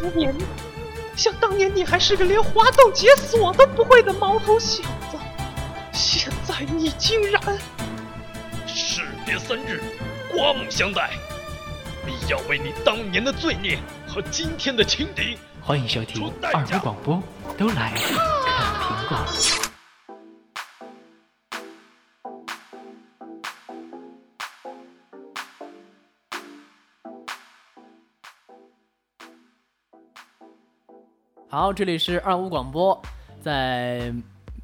当年，想当年你还是个连滑动解锁都不会的毛头小子，现在你竟然……士别三日，刮目相待！你要为你当年的罪孽和今天的轻敌，欢迎收听二维广播，都来看苹果。好，这里是二五广播，在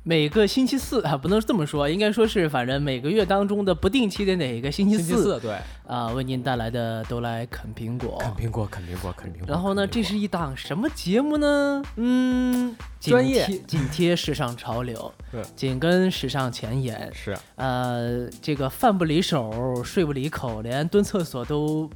每个星期四啊，不能这么说，应该说是反正每个月当中的不定期的哪个星期四，对啊，为您带来的都来啃苹果，啃苹果，啃苹果，啃苹果。然后呢，这是一档什么节目呢？嗯，专业，紧贴时尚潮流，对，紧跟时尚前沿，是呃，这个饭不离手，睡不离口，连蹲厕所都。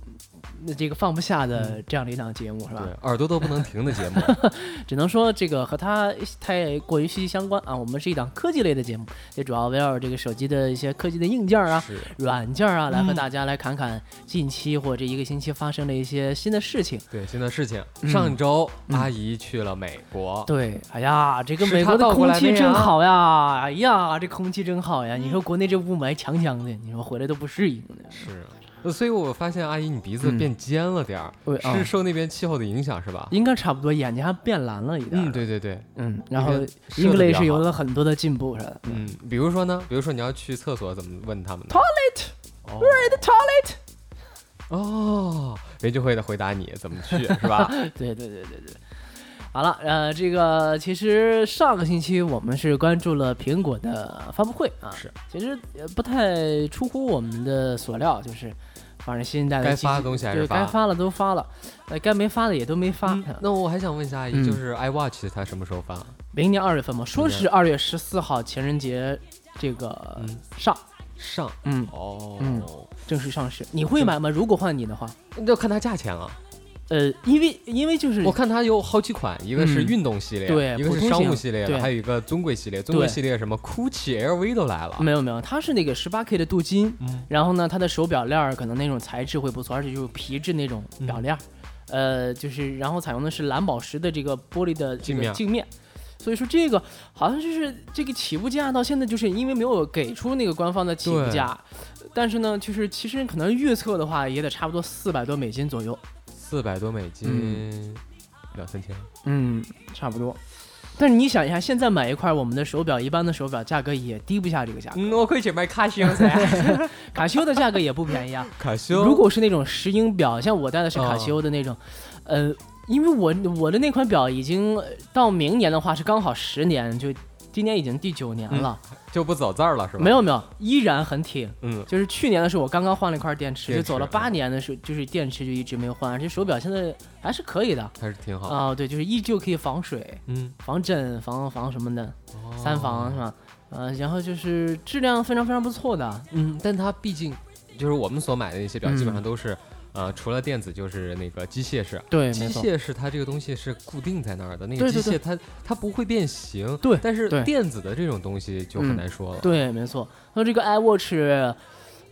那这个放不下的这样的一档节目是吧？对，耳朵都不能停的节目，只能说这个和它太过于息息相关啊。我们是一档科技类的节目，也主要围绕这个手机的一些科技的硬件啊、软件啊，来和大家来侃侃近期或者一个星期发生的一些新的事情。对，新的事情。上周阿姨去了美国。对，哎呀，这个美国的空气真好呀！哎呀，这空气真好呀！你说国内这雾霾强强的，你说回来都不适应。是。所以，我发现阿姨你鼻子变尖了点儿，是受那边气候的影响是吧？应该差不多，眼睛还变蓝了一点。嗯，对对对，嗯，然后 English 有了很多的进步是吧？嗯，比如说呢，比如说你要去厕所怎么问他们？Toilet，Where is the toilet？哦，人就会的回答你怎么去是吧？对对对对对。好了，呃，这个其实上个星期我们是关注了苹果的发布会啊，是，其实不太出乎我们的所料，就是反正新一代的该发的东西还是该发了都发了，呃，该没发的也都没发。那我还想问一下阿姨，就是 iWatch 它什么时候发？明年二月份嘛，说是二月十四号情人节这个上上，嗯哦，嗯，正式上市。你会买吗？如果换你的话，那要看它价钱了。呃，因为因为就是我看它有好几款，一个是运动系列，对，一个是商务系列，还有一个尊贵系列。尊贵系列什么，GUCCI、LV 都来了。没有没有，它是那个十八 K 的镀金，然后呢，它的手表链儿可能那种材质会不错，而且就是皮质那种表链儿，呃，就是然后采用的是蓝宝石的这个玻璃的这个镜面，所以说这个好像就是这个起步价到现在就是因为没有给出那个官方的起步价，但是呢，就是其实可能预测的话也得差不多四百多美金左右。四百多美金，两三千，嗯，差不多。但是你想一下，现在买一块我们的手表，一般的手表价格也低不下这个价格。嗯，我可以去买卡西欧噻，卡西欧的价格也不便宜啊。卡西欧，如果是那种石英表，像我戴的是卡西欧的那种，呃，因为我我的那款表已经到明年的话是刚好十年就。今年已经第九年了，就不走字儿了是吧？没有没有，依然很挺。嗯，就是去年的时候，我刚刚换了一块电池，就走了八年的时候，就是电池就一直没有换。这手表现在还是可以的，还是挺好啊。对，就是依旧可以防水，嗯，防震，防防什么的，三防是吧？呃，然后就是质量非常非常不错的，嗯，但它毕竟就是我们所买的那些表，基本上都是。呃，除了电子就是那个机械式，对，机械式它这个东西是固定在那儿的，那个机械它它不会变形，对，但是电子的这种东西就很难说了，对，没错。那这个 iWatch，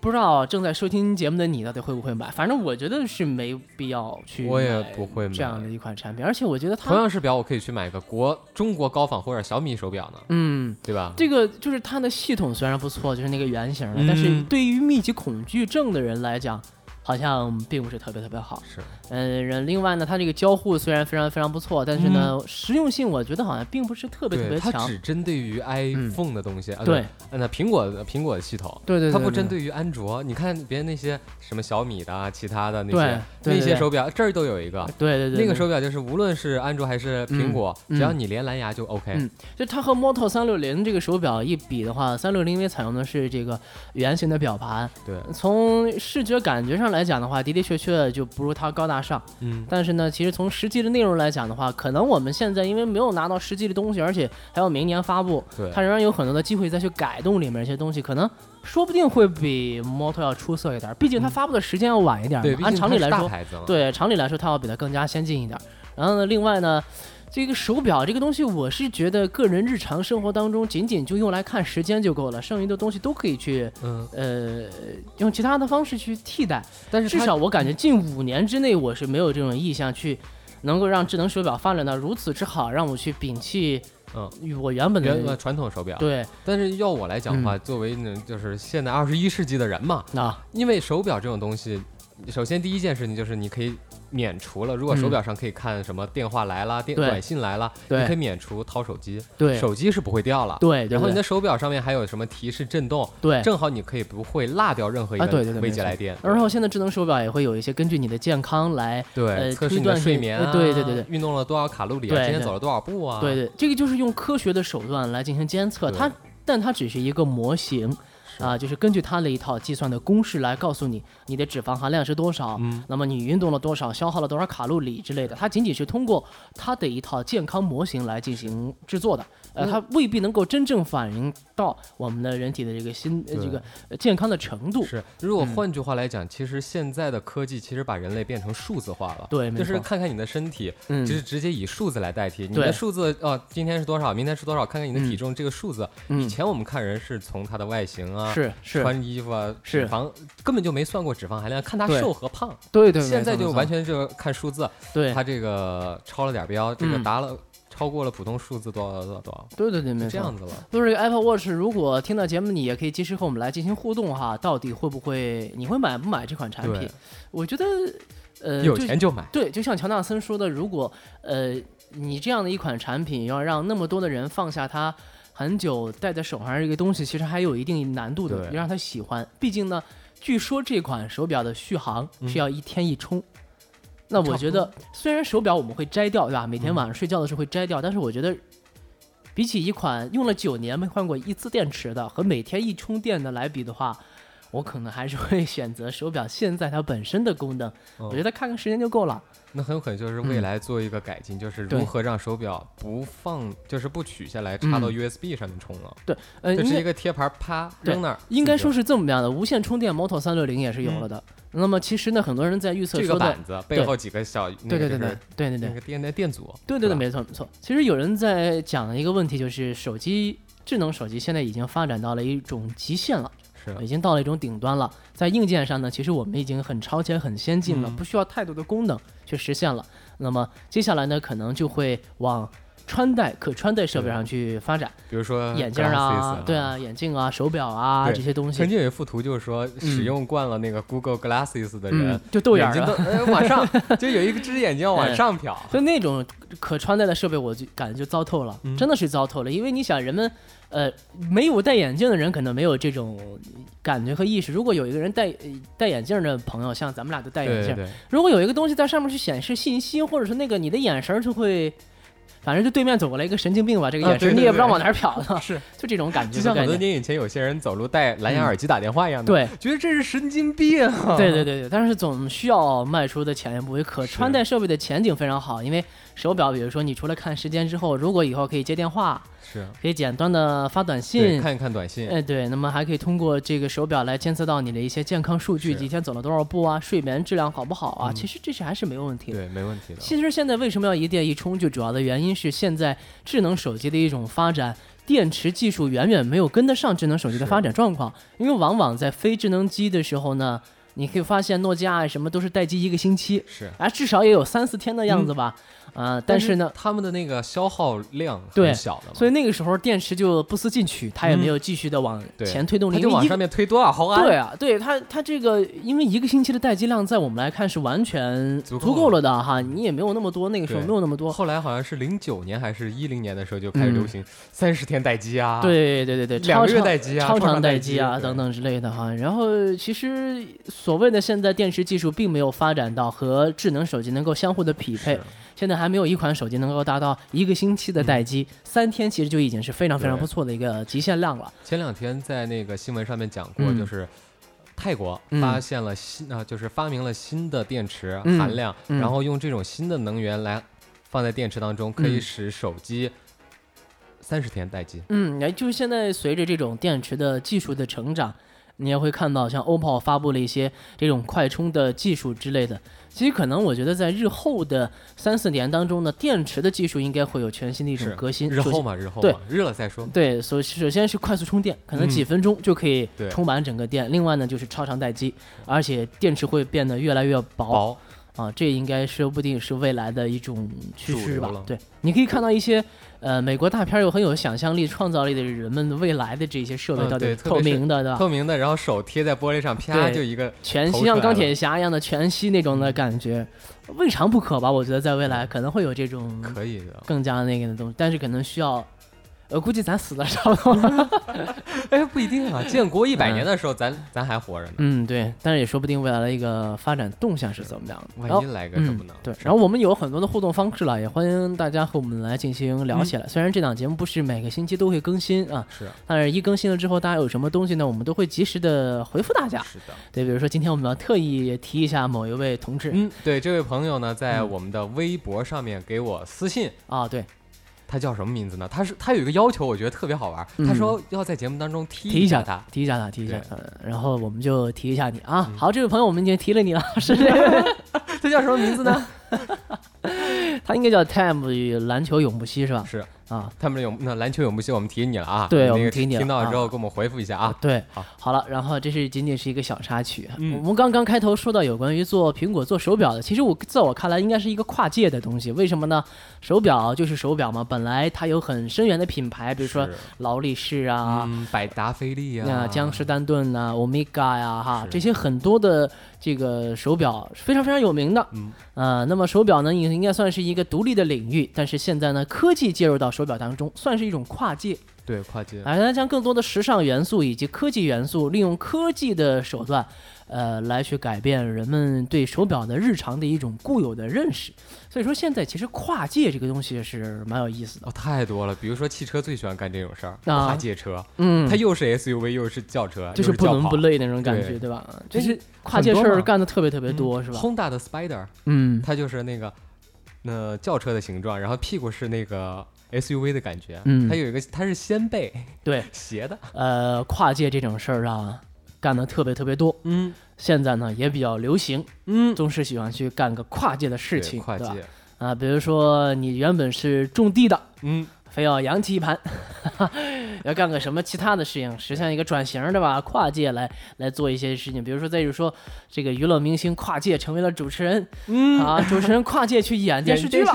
不知道正在收听节目的你到底会不会买？反正我觉得是没必要去，我也不会买这样的一款产品，而且我觉得它同样是表，我可以去买个国中国高仿或者小米手表呢，嗯，对吧？这个就是它的系统虽然不错，就是那个圆形的，但是对于密集恐惧症的人来讲。好像并不是特别特别好，是，嗯，另外呢，它这个交互虽然非常非常不错，但是呢，实用性我觉得好像并不是特别特别强。它只针对于 iPhone 的东西，对，那苹果的苹果的系统，对对，它不针对于安卓。你看别人那些什么小米的、其他的那些那些手表，这儿都有一个，对对对，那个手表就是无论是安卓还是苹果，只要你连蓝牙就 OK。嗯，就它和 Moto 三六零这个手表一比的话，三六零因为采用的是这个圆形的表盘，对，从视觉感觉上来讲的话，的的确。确就不如它高大上，嗯，但是呢，其实从实际的内容来讲的话，可能我们现在因为没有拿到实际的东西，而且还要明年发布，它仍然有很多的机会再去改动里面一些东西，可能说不定会比 Moto 要出色一点，毕竟它发布的时间要晚一点，对，按常理来说，对，常理来说它要比它更加先进一点。然后呢，另外呢。这个手表这个东西，我是觉得个人日常生活当中，仅仅就用来看时间就够了，剩余的东西都可以去，呃，用其他的方式去替代。但是至少我感觉近五年之内，我是没有这种意向去，能够让智能手表发展到如此之好，让我去摒弃嗯。我原本的原传统手表。对。但是要我来讲的话，作为呢就是现在二十一世纪的人嘛，啊，因为手表这种东西，首先第一件事情就是你可以免除了，如果手表上可以看什么电话来了、电短信来了，你可以免除掏手机，对手机是不会掉了。对，对然后你的手表上面还有什么提示震动，对。正好你可以不会落掉任何一啊，个对对对，未没错接来电。然后现在智能手表也会有一些根据你的健康来，对，呃测试你的睡眠对对对对运动了多少卡路里今天走了多少步啊？对对，这个就是用科学的手段来进行监测，它，但它只是一个模型。啊，就是根据它的一套计算的公式来告诉你你的脂肪含量是多少，嗯。那么你运动了多少，消耗了多少卡路里之类的，它仅仅是通过它的一套健康模型来进行制作的，呃，嗯。它未必能够真正反映到我们的人体的这个心呃这个呃健康的程度。是，如果嗯。换句话来讲，其实现在的科技其实把人类变成数字化了。对就是看看你的身体，嗯。就是直接以数字来代替。你的数字哦，今天是多少，明天是多少，看看你的体重，这个数字。嗯。以前我们看人是从他的外形啊，是是，穿衣服啊，是。脂肪根本就没算过脂肪含量，看他瘦和胖。对对，现在就完全全就看数字，对他这个超了点标，这个嗯。达了超过了普通数字多少多少多少，对对对，没错，就这样子了。就是 Apple Watch，如果听到节目，你也可以及时和我们来进行互动哈，到底会不会，你会买不买这款产品？我觉得，呃，有钱就买，对，就像乔纳森说的，如果呃你这样的一款产品要让那么多的人放下它很久戴在手上这个东西，其实还有一定难度的，对要让他喜欢。毕竟呢，据说这款手表的续航嗯是要一天一充。那我觉得，虽然手表我们会摘掉，对吧？每天晚上睡觉的时候会摘掉，但是我觉得，比起一款用了九年没换过一次电池的和每天一充电的来比的话，我可能还是会选择手表现在它本身的功能。嗯我觉得看看时间就够了。那很有可能就是未来做一个改进，就是如何让手表不放，就是不取下来插到嗯 USB 上面充了，对，呃，就是一个贴牌，啪扔那儿。应该说是是这么样的，无线充电 Moto 三六零也是有了的。那么其实呢，很多人在预测这个板子背后几个小，对对对对对对对那个电那电阻，对对对，没错没错。其实有人在讲一个问题，就是手机智能手机现在已经发展到了一种极限了，是已经到了一种顶端了。在硬件上呢，其实我们已经很超前、很先进了，嗯不需要太多的功能去实现了。那么接下来呢，可能就会往穿戴可穿戴设备上去发展，比如说眼镜啊，对啊，眼镜啊，手表啊这些东西曾，经有一幅图，就是说使用惯了那个 Google Glasses 的人嗯，，就豆眼眼睛都儿了。呃往上，就有一个只眼睛要往哎上瞟。就那种可穿戴的设备，我就感觉就糟透了，嗯真的是糟透了。因为你想，人们呃没有戴眼镜的人可能没有这种感觉和意识。如果有一个人戴呃戴眼镜的朋友，像咱们俩都戴眼镜，对对对，如果有一个东西在上面去显示信息，或者是那个你的眼神就会。反正就对面走过来一个神经病吧，这个啊眼神你也不知道往哪儿瞟的，是 就这种感觉就像。很多年以前有些人走路戴蓝牙耳机打电话一样的，对，觉得这是神经病啊。对对对对，但是总需要迈出的前一步。可穿戴设备的前景非常好，因为手表，比如说你除了看时间之后，如果以后可以接电话，是，可以简单的发短，信，看一看短信，哎对，那么还可以通过这个手表来监测到你的一些健康数据，是几天走了多少步啊，睡眠质量好不好啊？嗯其实这些还是没有问题的。对，没问题的。其实现在为什么要一电一充？就主要的原因是现在智能手机的一种发展，电池技术远远没有跟得上智能手机的发展状况。因为往往在非智能机的时候呢，你可以发现诺基亚什么都是待机一个星期，是，啊，至少也有三四天的样子吧。啊，但是呢，他们的那个消耗量对很小的嘛，所以那个时候电池就不思进取，它也嗯没有继续的往前推动力，它就往上面推多少毫安？对啊，对它它这个，因为一个星期的待机量，在我们来看是完全足够了的哈，你也没有那么多，那个时候没有那么多。后来好像是零九年还是一零年的时候就开始嗯流行三十天待机啊，，对对对对，两个月超长待机啊，超长待机机啊等。等之类的哈。然后其实所谓的现在电池技术并没有发展到和智能手机能够相互的匹配是，现在还没有一款手机能够达到一个星期的待机，三天其实就已经是非常非常不错的一个极限量了。前两天在那个新闻上面讲过，嗯就是泰国嗯发现了新啊、就是发明了新的电池嗯含量，嗯然后用这种新的能源来放在电池当中，可以嗯使手机三十天待机。嗯，哎，就是现在随着这种电池的技术的成长，你也会看到像 OPPO 发布了一些这种快充的技术之类的。其实可能我觉得在日后的三四年当中呢，电池的技术应该会有全新的一种革新。日后嘛，日后对嘛，日了再说。对，首首先是快速充电，可能嗯几分钟就可以充满整个电。另外呢，就是超长待机，而且电池会变得越来越薄。薄，啊，这应该说不定是未来的一种趋势吧。对，你可以看到一些呃美国大片又很有想象力、创造力的人们的未来的这些设备，到底透明的，对吧？透明的，然后手贴在玻璃上，啪就一个全息像钢铁侠一样的全息那种的感觉，未尝不可吧？我觉得在未来可能会有这种可以的更加那个的东西，但是可能需要。我估计咱死的差不多了，哎，不一定啊。建国一百年的时候，咱咱还活着呢。嗯，对，但是也说不定未来的一个发展动向是怎么样的。万一来个什么呢？对，然后我们有很多的互动方式了，也欢迎大家和我们来进行聊起来。虽然这档节目不是每个星期都会更新啊，是，但是一更新了之后，大家有什么东西呢？我们都会及时的回复大家。是的，对，比如说今天我们要特意提一下某一位同志。嗯，对，这位朋友呢，在我们的微博上面给我私信啊，对。他叫什么名字呢？他是他有一个要求，我觉得特别好玩。他说要在节目当中提一下他，提一下他，提一下。他，然后我们就提一下你啊。好，这位朋友，我们已经提了你了，是。他叫什么名字呢？他应该叫 Time 与篮球永不息，是吧？是。啊，他们永那篮球永不息，我们提你了啊！对，我们提你了。听到之后，给我们回复一下啊！对，好，好了，然后这是仅仅是一个小插曲。我们刚刚开头说到有关于做苹果做手表的，其实我在我看来应该是一个跨界的东西。为什么呢？手表就是手表嘛，本来它有很深远的品牌，比如说劳力士啊、百达翡丽啊、江诗丹顿呐、欧米伽呀，哈，这些很多的这个手表非常非常有名的。嗯，呃，那么那么手表呢，也应该算是一个独立的领域，但是现在呢，科技介入到手表当中，算。是一种跨界，对跨界，啊，它将更多的时尚元素以及科技元素，利用科技的手段，呃，来去改变人们对手表的日常的一种固有的认识。所以说，现在其实跨界这个东西是蛮有意思的。哦，太多了，比如说汽车最喜欢干这种事儿，跨界车，嗯，它又是 SUV 又是轿车，就是不伦不类那种感觉，对吧？就是跨界事儿干的特别特别多，是吧？Honda 的 Spider，嗯，它就是那个那轿车的形状，然后屁股是那个。SUV 的感觉，嗯，它有一个，它是掀背，对，斜的，呃，跨界这种事儿啊，干的特别特别多，嗯，现在呢也比较流行，嗯，总是喜欢去干个跨界的事情，跨界，啊，比如说你原本是种地的，嗯。非要扬起一盘，要干个什么其他的事情，实现一个转型对吧？跨界来来做一些事情，比如说再就是说，这个娱乐明星跨界成为了主持人，嗯啊，主持人跨界去演 电视剧了，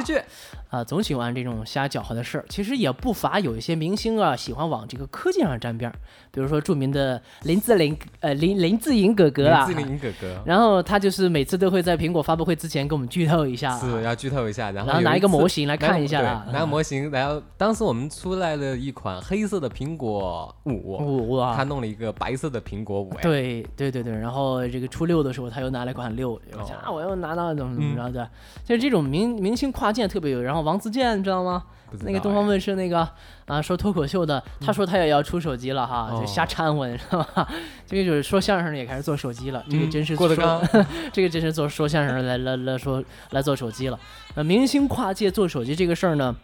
啊，总喜欢这种瞎搅和的事儿。其实也不乏有一些明星啊，喜欢往这个科技上沾边儿，比如说著名的林志玲，呃林林志颖哥哥啊，林志颖哥哥。然后他就是每次都会在苹果发布会之前给我们剧透一下，是要剧透一下，然后拿一个模型来看一下，拿个模型，然后当时我们出来了一款黑色的苹果五，五啊，他弄了一个白色的苹果五，对对对对，然后这个初六的时候他又拿了一款六，啊，我又拿到怎么怎么着的，就是这种明明星跨界特别有，然后王自健你知道吗？那个东方卫视那个啊说脱口秀的，他说他也要出手机了哈，就瞎掺和，你知道吧？这个就是说相声的也开始做手机了，这个真是郭德纲，这个真是做说相声来来来说来做手机了。那明星跨界做手机这个事儿呢？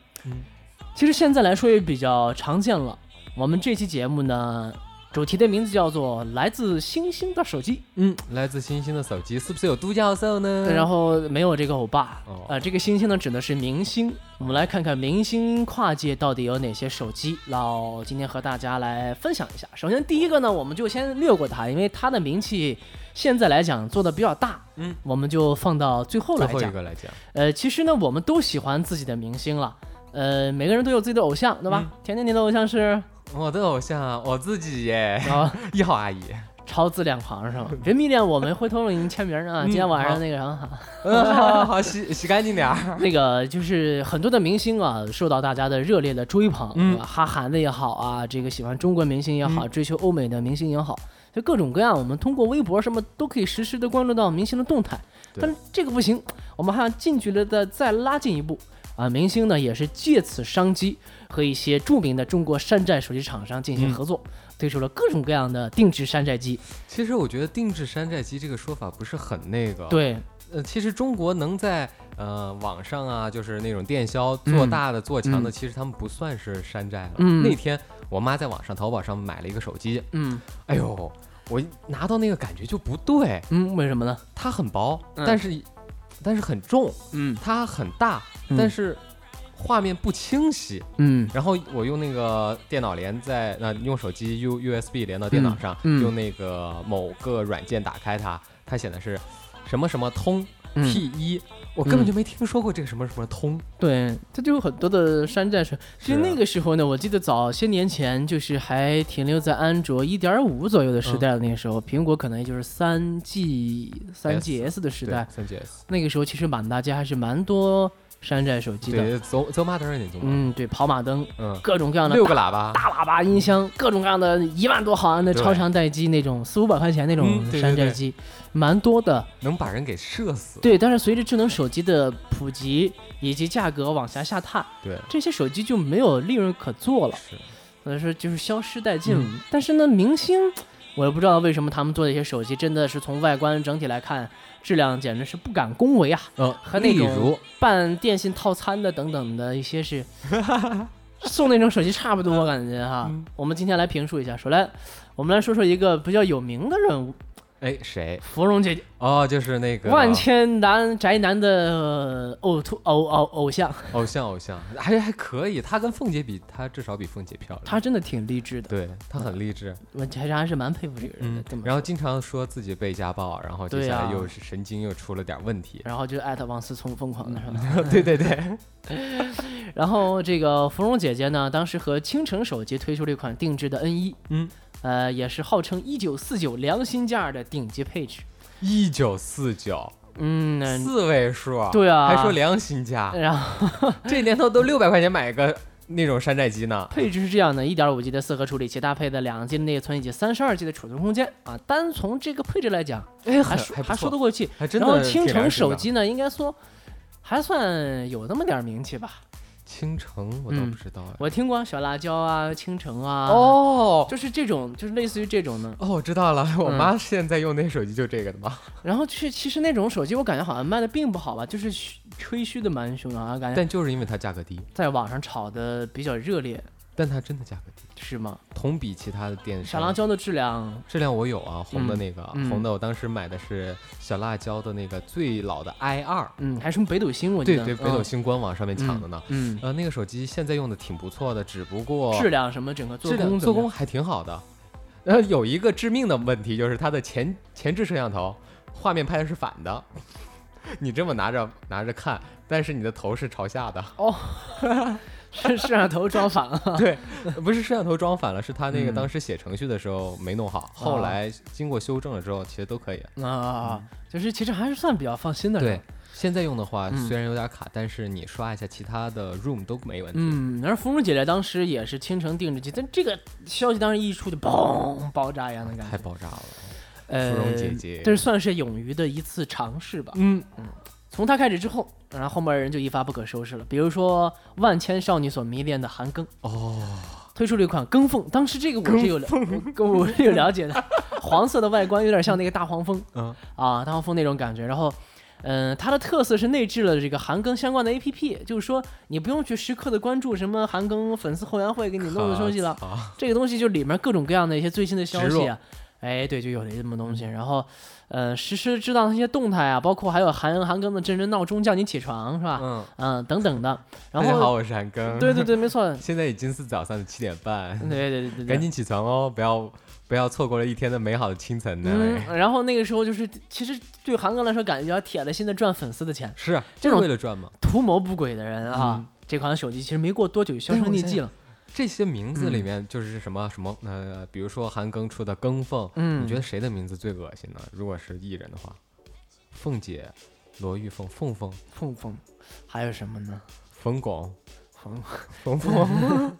其实现在来说也比较常见了。我们这期节目呢，主题的名字叫做《来自星星的手机》。嗯，来自星星的手机是不是有杜教授呢？然后没有这个欧巴。呃，这个星星呢指的是明星。我们来看看明星跨界到底有哪些手机，老今天和大家来分享一下。首先第一个呢，我们就先略过它，因为它的名气现在来讲做的比较大。嗯，我们就放到最后来讲。最后一个来讲。呃，其实呢，我们都喜欢自己的明星了。呃，每个人都有自己的偶像，对吧？甜甜，你的偶像是？我的偶像，我自己耶。啊，一号阿姨，超自恋狂是吗？别迷恋我们，回头给您签名啊！今天晚上那个什么，好 好洗洗干净点儿。那个就是很多的明星啊，受到大家的热烈的追捧，哈韩的也好啊，这个喜欢中国明星也好，追求欧美的明星也好，就各种各样，我们通过微博什么都可以实时的关注到明星的动态。但这个不行，我们还要近距离的再拉近一步。啊，明星呢也是借此商机和一些著名的中国山寨手机厂商进行合作，推出了各种各样的定制山寨机。其实我觉得定制山寨机这个说法不是很那个。对，呃，其实中国能在呃网上啊，就是那种电销做大的做强的，其实他们不算是山寨了。嗯。那天我妈在网上淘宝上买了一个手机。嗯。哎呦，我拿到那个感觉就不对。嗯，为什么呢？它很薄，但是。但是很重，嗯，它很大，但是画面不清晰，嗯。然后我用那个电脑连在那用手机 U U S B 连到电脑上，用那个某个软件打开它，它显的是什么什么通，T 一。我根本就没听说过这个什么什么通，对，它就有很多的山寨车其实那个时候呢，我记得早些年前就是还停留在安卓一点五左右的时代的那个时候，苹果可能也就是三 G 三 GS 的时代，三 GS 那个时候其实满大街还是蛮多。山寨手机的，走走马灯那种，嗯，对，跑马灯，嗯，各种各样的六个喇叭，大喇叭音箱，各种各样的一万多毫安的超长待机那种四五百块钱那种山寨机，蛮多的，能把人给射死。对，但是随着智能手机的普及以及价格往下下探，对，这些手机就没有利润可做了，所以说就是消失殆尽。了。但是呢，明星，我也不知道为什么他们做的一些手机真的是从外观整体来看。质量简直是不敢恭维啊！嗯，和那种办电信套餐的等等的一些是 送那种手机差不多感觉哈。我们今天来评述一下，说来，我们来说说一个比较有名的人物。哎，谁？芙蓉姐姐哦，就是那个万千男宅男的偶突偶偶偶像，偶像偶像，还还可以。他跟凤姐比，他至少比凤姐漂亮。他真的挺励志的，对他很励志。我其实还是蛮佩服这个人的。然后经常说自己被家暴，然后接下来又是神经又出了点问题，然后就艾特王思聪疯狂的什么？对对对。然后这个芙蓉姐姐呢，当时和青城手机推出了一款定制的 N 一，嗯。呃，也是号称一九四九良心价的顶级配置，一九四九，嗯，四位数，对啊，还说良心价，然后这年头都六百块钱买个那种山寨机呢。配置是这样的：一点五 G 的四核处理器，搭配的两 G 的内存以及三十二 G 的储存空间啊。单从这个配置来讲，哎，还还说得过去。然后青城手机呢，应该说还算有那么点名气吧。青城我倒不知道，我听过小辣椒啊，青城啊，哦，就是这种，就是类似于这种的。哦，我知道了，我妈现在用那手机就这个的嘛。然后去，其实那种手机我感觉好像卖的并不好吧，就是吹嘘的蛮凶啊，感觉。但就是因为它价格低，在网上炒的比较热烈。但它真的价格低，是吗？同比其他的电小辣椒的质量，质量我有啊，红的那个，红的我当时买的是小辣椒的那个最老的 i 二，嗯，还是从北斗星，我记得。对对，北斗星官网上面抢的呢，嗯，呃，那个手机现在用的挺不错的，只不过质量什么整个做工做工还挺好的，呃，有一个致命的问题就是它的前前置摄像头画面拍的是反的，你这么拿着拿着看，但是你的头是朝下的。哦。是 摄像头装反了，对，不是摄像头装反了，是他那个当时写程序的时候没弄好，后来经过修正了之后，其实都可以啊，就是其实还是算比较放心的。对，现在用的话虽然有点卡，但是你刷一下其他的 Room 都没问题。嗯，而芙蓉姐姐当时也是倾城定制机，但这个消息当时一出就嘣爆炸一样的感觉，太爆炸了。呃，芙蓉姐姐，这算是勇于的一次尝试吧。嗯嗯。从他开始之后，然后后面人就一发不可收拾了。比如说万千少女所迷恋的韩庚。哦，推出了一款庚凤，当时这个我是有了我是有了解的，黄色的外观有点像那个大黄蜂，嗯。啊大黄蜂那种感觉。然后，嗯，它的特色是内置了这个韩庚相关的 APP，就是说你不用去时刻的关注什么韩庚粉丝后援会给你弄的东西了，这个东西就里面各种各样的一些最新的消息啊，哎对，就有了这么东西，然后。呃，实时知道那些动态啊，包括还有韩韩庚的真人闹钟叫你起床是吧？嗯嗯等等的。大家好，我是韩庚。对对对，没 错。现在已经是早上的七点半。对对对对。赶紧起床哦，不要不要错过了一天的美好的清晨呢。嗯。然后那个时候就是，其实对韩庚来说，感觉要铁了心的赚粉丝的钱。是，这种为了赚吗？图谋不轨的人啊，这款手机其实没过多久就销声匿迹了。这些名字里面就是什么什么呃，比如说韩庚出的庚凤，嗯，你觉得谁的名字最恶心呢？如果是艺人的话，凤姐、罗玉凤、凤凤、凤凤，还有什么呢？冯巩、冯冯凤，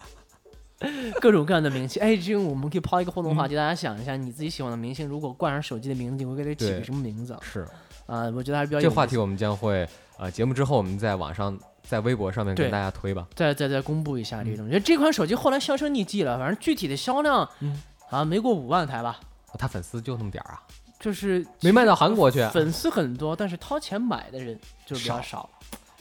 各种各样的名气。哎，这个我们可以抛一个互动话题，大家想一下，你自己喜欢的明星，如果冠上手机的名字，你会给他起个什么名字？是啊，我觉得还是比较。这话题我们将会呃节目之后我们在网上。在微博上面跟大家推吧，再再再公布一下这种。我觉得这款手机后来销声匿迹了，反正具体的销量，嗯，好像没过五万台吧。他粉丝就那么点儿啊？就是没卖到韩国去。粉丝很多，但是掏钱买的人就比较少。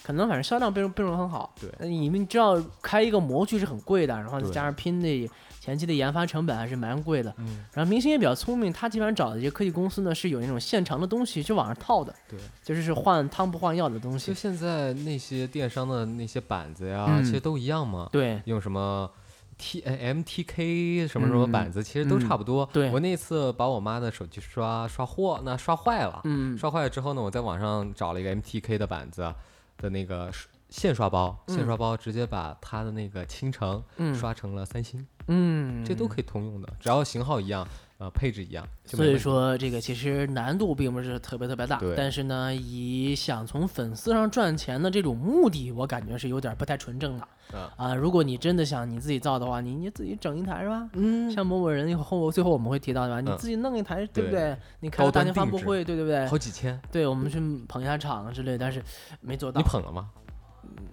可能反正销量并并不很好。对，你们知道开一个模具是很贵的，然后再加上拼的。前期的研发成本还是蛮贵的，嗯，然后明星也比较聪明，他基本上找的这些科技公司呢是有那种现成的东西去往上套的，对，就是是换汤不换药的东西。就现在那些电商的那些板子呀，其实都一样嘛，对，用什么 T M T K 什么什么板子，其实都差不多。对，我那次把我妈的手机刷刷货，那刷坏了。嗯，刷坏了之后呢，我在网上找了一个 M T K 的板子的那个线刷包，线刷包直接把它的那个倾城刷成了三星。嗯，这都可以通用的，只要型号一样。呃，配置一样，所以说这个其实难度并不是特别特别大，对。但是呢，以想从粉丝上赚钱的这种目的，我感觉是有点不太纯正的。啊，如果你真的想你自己造的话，你你自己整一台是吧？嗯。像某某人以后最后我们会提到的吧？你自己弄一台对不对？你开大型发布会对对不对？好几千。对，我们去捧一下场之类，但是没做到。你捧了吗？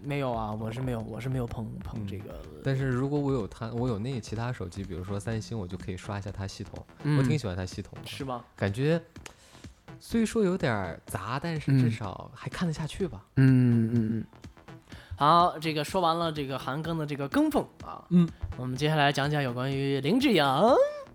没有啊，我是没有，我是没有碰碰这个。但是如果我有它，我有那其他手机，比如说三星，我就可以刷一下它系统。我挺喜欢它系统的。是吗？感觉虽说有点杂，但是至少还看得下去吧。嗯嗯嗯。好，这个说完了这个韩庚的这个庚奉啊，嗯，我们接下来讲讲有关于林志颖。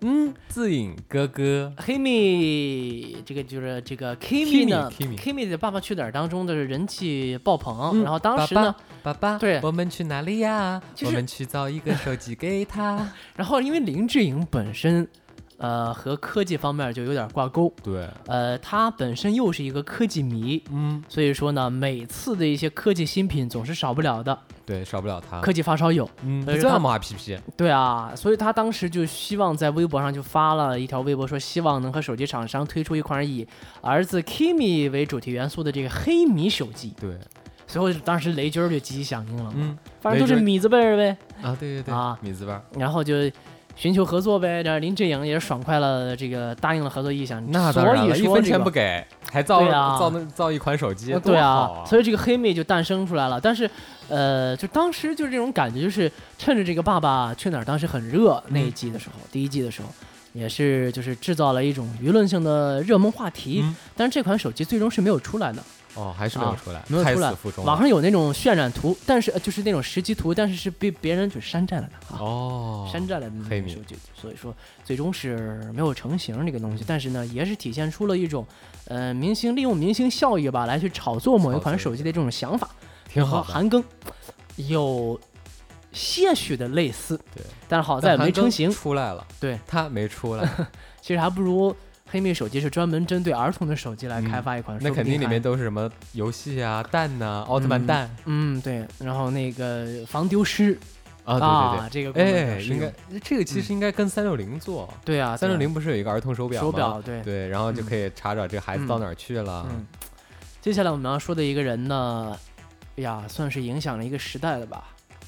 嗯，自影哥哥黑米，这个就是这个 Kimi 呢，Kimi 的《爸爸去哪儿》当中的人气爆棚，然后当时呢，爸爸，对，我们去哪里呀？我们去造一个手机给他。然后因为林志颖本身。呃，和科技方面就有点挂钩。对，呃，他本身又是一个科技迷，嗯，所以说呢，每次的一些科技新品总是少不了的。对，少不了他。科技发烧友，嗯，这么 P P。对啊，所以他当时就希望在微博上就发了一条微博，说希望能和手机厂商推出一款以儿子 Kimi 为主题元素的这个黑米手机。对，随后当时雷军就积极响应了，嗯，反正都是米字辈儿呗。啊，对对对，啊，米字辈。然后就。寻求合作呗，这林志颖也是爽快了，这个答应了合作意向。那当然了，一分钱不给，还造造那造一款手机，对啊。所以这个黑妹就诞生出来了。但是，呃，就当时就是这种感觉，就是趁着这个《爸爸去哪儿》当时很热那一季的时候，第一季的时候，也是就是制造了一种舆论性的热门话题。但是这款手机最终是没有出来的。哦，还是没有出来，没有出来。网上有那种渲染图，但是就是那种实际图，但是是被别人就山寨了的啊。哦，山寨了的黑米，所以说最终是没有成型这个东西。但是呢，也是体现出了一种，呃，明星利用明星效益吧，来去炒作某一款手机的这种想法。挺好。韩庚有些许的类似，对，但是好在没成型。出来了，对，他没出来。其实还不如。黑米手机是专门针对儿童的手机来开发一款，那肯定里面都是什么游戏啊、蛋呐、奥特曼蛋。嗯，对。然后那个防丢失啊，对对对，这个哎，应该这个其实应该跟三六零做。对啊，三六零不是有一个儿童手表吗？手表，对对，然后就可以查找这个孩子到哪儿去了。接下来我们要说的一个人呢，哎呀，算是影响了一个时代了吧？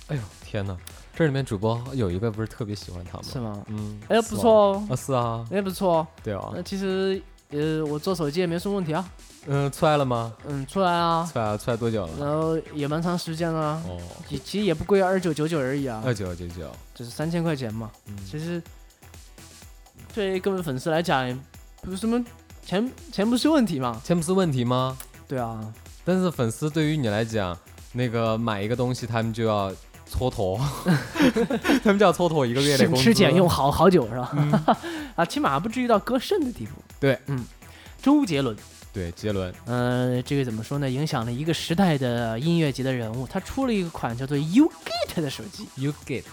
哎呦，天哪！这里面主播有一个不是特别喜欢他吗？是吗？嗯，哎，不错哦。啊，是啊，哎不错哦。对啊。那其实，呃，我做手机也没什么问题啊。嗯，出来了吗？嗯，出来啊。出来了，出来多久了？然后也蛮长时间了。哦。其实也不贵，二九九九而已啊。二九九九。就是三千块钱嘛。嗯。其实，对各位粉丝来讲，不是什么钱，钱不是问题嘛？钱不是问题吗？对啊。但是粉丝对于你来讲，那个买一个东西，他们就要。蹉跎，他们叫蹉跎一个月的省吃俭用好好久是吧？啊，起码不至于到割肾的地步。对，嗯，周杰伦，对，杰伦，呃，这个怎么说呢？影响了一个时代的音乐级的人物，他出了一个款叫做 U Gate 的手机。U Gate，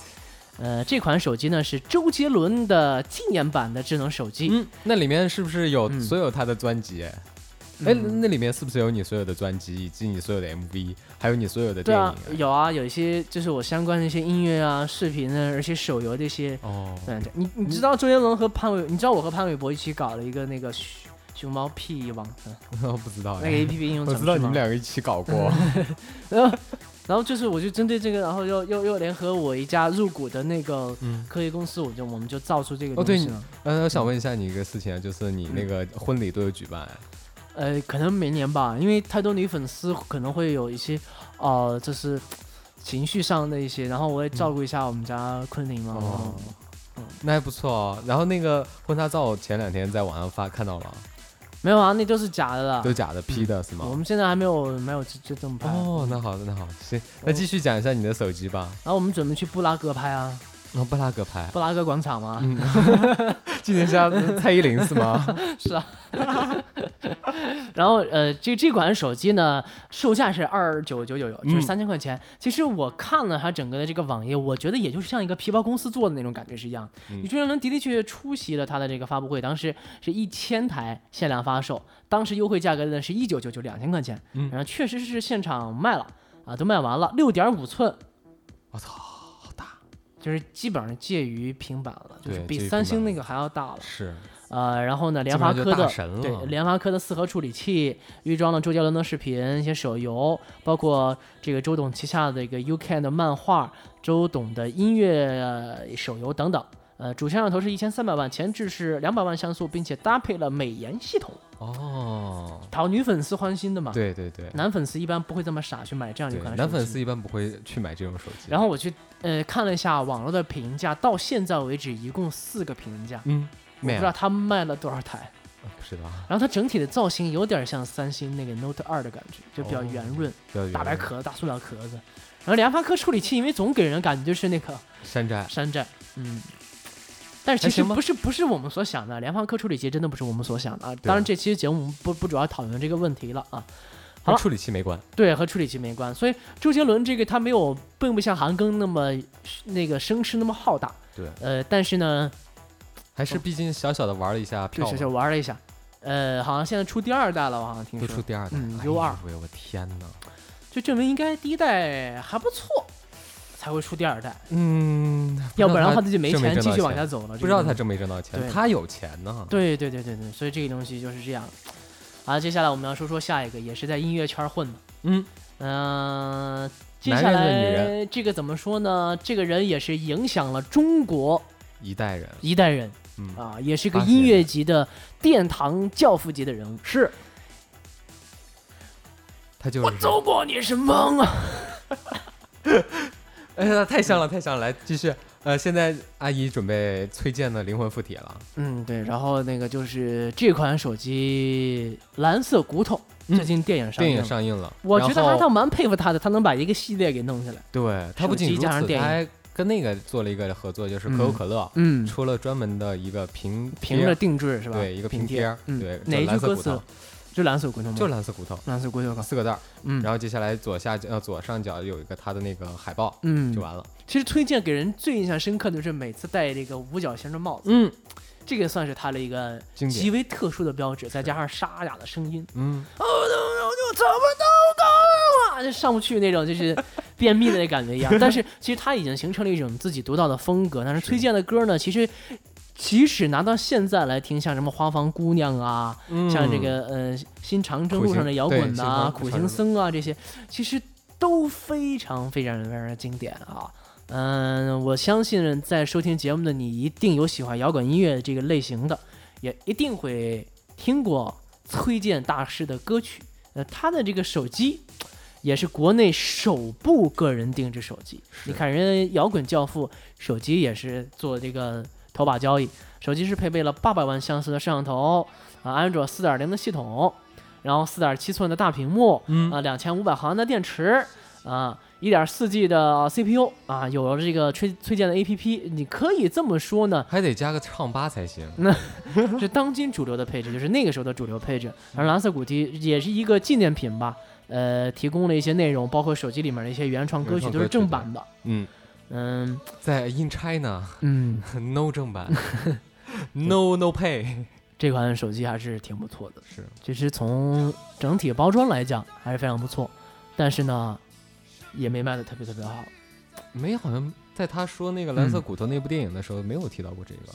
呃，这款手机呢是周杰伦的纪念版的智能手机。嗯，那里面是不是有所有他的专辑？哎，那里面是不是有你所有的专辑，以及你所有的 MV，还有你所有的电影？啊，有啊，有一些就是我相关的一些音乐啊、视频啊，而且手游这些。哦。你你知道周杰伦和潘玮，你知道我和潘玮柏一起搞了一个那个熊熊猫屁网？我不知道。那个 APP 应用。我知道你们两个一起搞过。然后，然后就是我就针对这个，然后又又又联合我一家入股的那个科技公司，我就我们就造出这个东西了。嗯，我想问一下你一个事情啊，就是你那个婚礼都有举办？呃，可能明年吧，因为太多女粉丝可能会有一些，呃，就是情绪上的一些，然后我也照顾一下我们家昆凌嘛。哦，那还不错哦。然后那个婚纱照前两天在网上发看到了，没有啊？那都是假的了，都假的 P 的是吗？我们现在还没有没有就这么拍。哦，那好的，那好，行，那继续讲一下你的手机吧。然后我们准备去布拉格拍啊。哦，布拉格拍，布拉格广场吗？嗯今年像蔡依林是吗？是啊。然后呃，这这款手机呢，售价是二九九九九，就是三千块钱。其实我看了它整个的这个网页，我觉得也就是像一个皮包公司做的那种感觉是一样。你周杰伦的的确确出席了它的这个发布会，当时是一千台限量发售，当时优惠价格呢是一九九九两千块钱。然后确实是现场卖了啊，都卖完了，六点五寸。我操！就是基本上介于平板了，就是比三星那个还要大了。是。呃，然后呢，联发科的对联发科的四核处理器，预装了周杰伦的视频、一些手游，包括这个周董旗下的一个 UCAN 的漫画、周董的音乐手游等等。呃，主摄像头是一千三百万，前置是两百万像素，并且搭配了美颜系统。哦，讨女粉丝欢心的嘛。对对对，男粉丝一般不会这么傻去买这样一款手机。男粉丝一般不会去买这种手机。然后我去呃看了一下网络的评价，到现在为止一共四个评价。嗯。不知道他卖了多少台，不知道。然后它整体的造型有点像三星那个 Note 二的感觉，就比较圆润，大白壳、大塑料壳子。然后联发科处理器，因为总给人感觉就是那个山寨，山寨。嗯。但是其实不是不是我们所想的，联发科处理器真的不是我们所想的啊。当然这期节目不不主要讨论这个问题了啊。和处理器没关。对，和处理器没关。所以周杰伦这个他没有，并不像韩庚那么那个声势那么浩大。对。呃，但是呢。还是毕竟小小的玩了一下，对，小小玩了一下，呃，好像现在出第二代了，我好像听说。都出第二代，嗯，U 二。哎呦我天哪！就证明应该第一代还不错，才会出第二代。嗯，要不然的话他就没钱继续往下走了。不知道他挣没挣到钱，他有钱呢。对对对对对，所以这个东西就是这样。好，接下来我们要说说下一个，也是在音乐圈混的。嗯嗯，接下来这个怎么说呢？这个人也是影响了中国一代人，一代人。啊，也是个音乐级的殿堂教父级的人物，是，他就我走过你是梦啊！哎呀，太香了，太香了！来继续，呃，现在阿姨准备崔健的灵魂附体了。嗯，对，然后那个就是这款手机蓝色骨头最近电影上电影上映了，我觉得还倒蛮佩服他的，他能把一个系列给弄下来。对他不仅如此，他还。跟那个做了一个合作，就是可口可乐，嗯，出了专门的一个平平的定制是吧？对，一个平贴，对，哪一句歌词？就蓝色骨头吗？就蓝色骨头，蓝色骨头，四个字儿。嗯，然后接下来左下角呃左上角有一个他的那个海报，嗯，就完了。其实推荐给人最印象深刻的是每次戴这个五角星的帽子，嗯，这个算是他的一个极为特殊的标志，再加上沙哑的声音，嗯，哦，就怎么都高啊，就上不去那种，就是。便秘的那感觉一样，但是其实他已经形成了一种自己独到的风格。但是 崔健的歌呢，其实即使拿到现在来听，像什么《花房姑娘》啊，像这个呃《新长征路上的摇滚》呐，《苦行僧》啊这些，其实都非常非常非常经典啊。嗯，我相信在收听节目的你，一定有喜欢摇滚音乐这个类型的，也一定会听过崔健大师的歌曲。呃，他的这个手机。也是国内首部个人定制手机。你看，人家摇滚教父手机也是做这个头把交易。手机是配备了八百万像素的摄像头啊，安卓四点零的系统，然后四点七寸的大屏幕，啊，两千五百毫安的电池，啊，一点四 G 的 CPU，啊，有了这个推推荐的 APP，你可以这么说呢，还得加个唱吧才行。那 是当今主流的配置，就是那个时候的主流配置。而蓝色古笛也是一个纪念品吧。呃，提供了一些内容，包括手机里面的一些原创歌曲，都是正版的。嗯嗯，在 In China，嗯，No 正版，No No Pay，这款手机还是挺不错的。是，其实从整体包装来讲还是非常不错，但是呢，也没卖的特别特别好。没，好像在他说那个蓝色骨头那部电影的时候，没有提到过这个。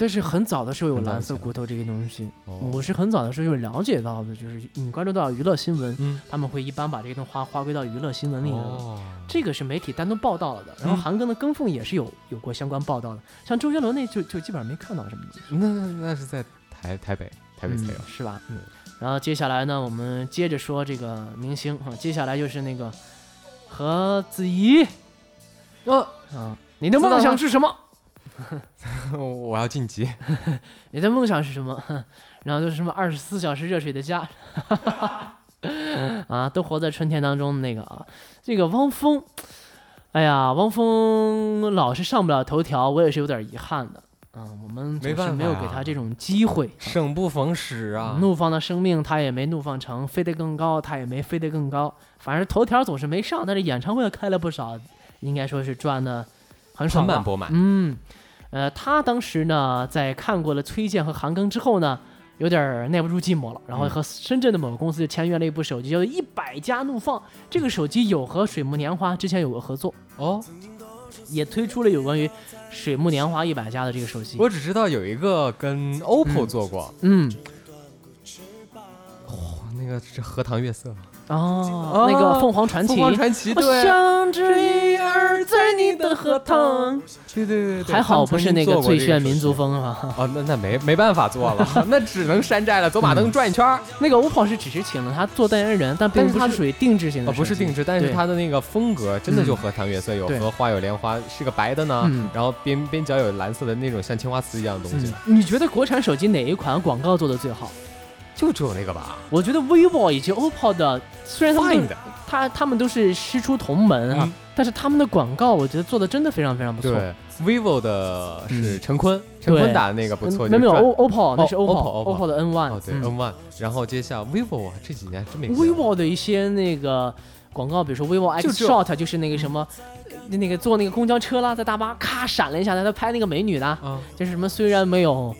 但是很早的时候有蓝色骨头这个东西，我是很早的时候就了解到的，就是你关注到娱乐新闻，他们会一般把这个东西划划归到娱乐新闻里面，这个是媒体单独报道了的。然后韩庚的跟风也是有有过相关报道的，像周杰伦那就就基本上没看到什么东西。那那是在台台北台北才有是吧？嗯。然后接下来呢，我们接着说这个明星哈，接下来就是那个何子怡，呃啊，你的梦想是什么？我要晋级。你的梦想是什么？然后就是什么二十四小时热水的家，啊，都活在春天当中的那个啊。这个汪峰，哎呀，汪峰老是上不了头条，我也是有点遗憾的。嗯，我们没办法没有给他这种机会。生不逢时啊！怒放的生命，他也没怒放成；飞得更高，他也没飞得更高。反正头条总是没上，但是演唱会开了不少，应该说是赚的很爽盆满钵满。嗯，呃，他当时呢，在看过了崔健和韩庚之后呢，有点耐不住寂寞了，然后和深圳的某个公司就签约了一部手机，叫做一百家怒放。这个手机有和水木年华之前有过合作哦。也推出了有关于水木年华一百家的这个手机。我只知道有一个跟 OPPO 做过，嗯，哇，那个是荷塘月色。哦，那个凤凰传奇，凤凰传奇，对，像只鱼儿在你的荷塘，对对对，还好不是那个最炫民族风啊，哦，那那没没办法做了，那只能山寨了，走马灯转一圈。那个 OPPO 是只是请了他做代言人，但并不是属于定制型的，不是定制，但是他的那个风格真的就荷塘月色，有荷花有莲花，是个白的呢，然后边边角有蓝色的那种像青花瓷一样的东西。你觉得国产手机哪一款广告做的最好？就只有那个吧，我觉得 vivo 以及 OPPO 的，虽然他们他他们都是师出同门啊，但是他们的广告我觉得做的真的非常非常不错。对，vivo 的是陈坤，陈坤打的那个不错。没有 OPPO，那是 OPPO，OPPO 的 N One。哦，对，N One。然后接下 vivo 这几年真没。vivo 的一些那个广告，比如说 vivo X Shot，就是那个什么，那个坐那个公交车啦，在大巴咔闪了一下，在那拍那个美女的，就是什么虽然没有。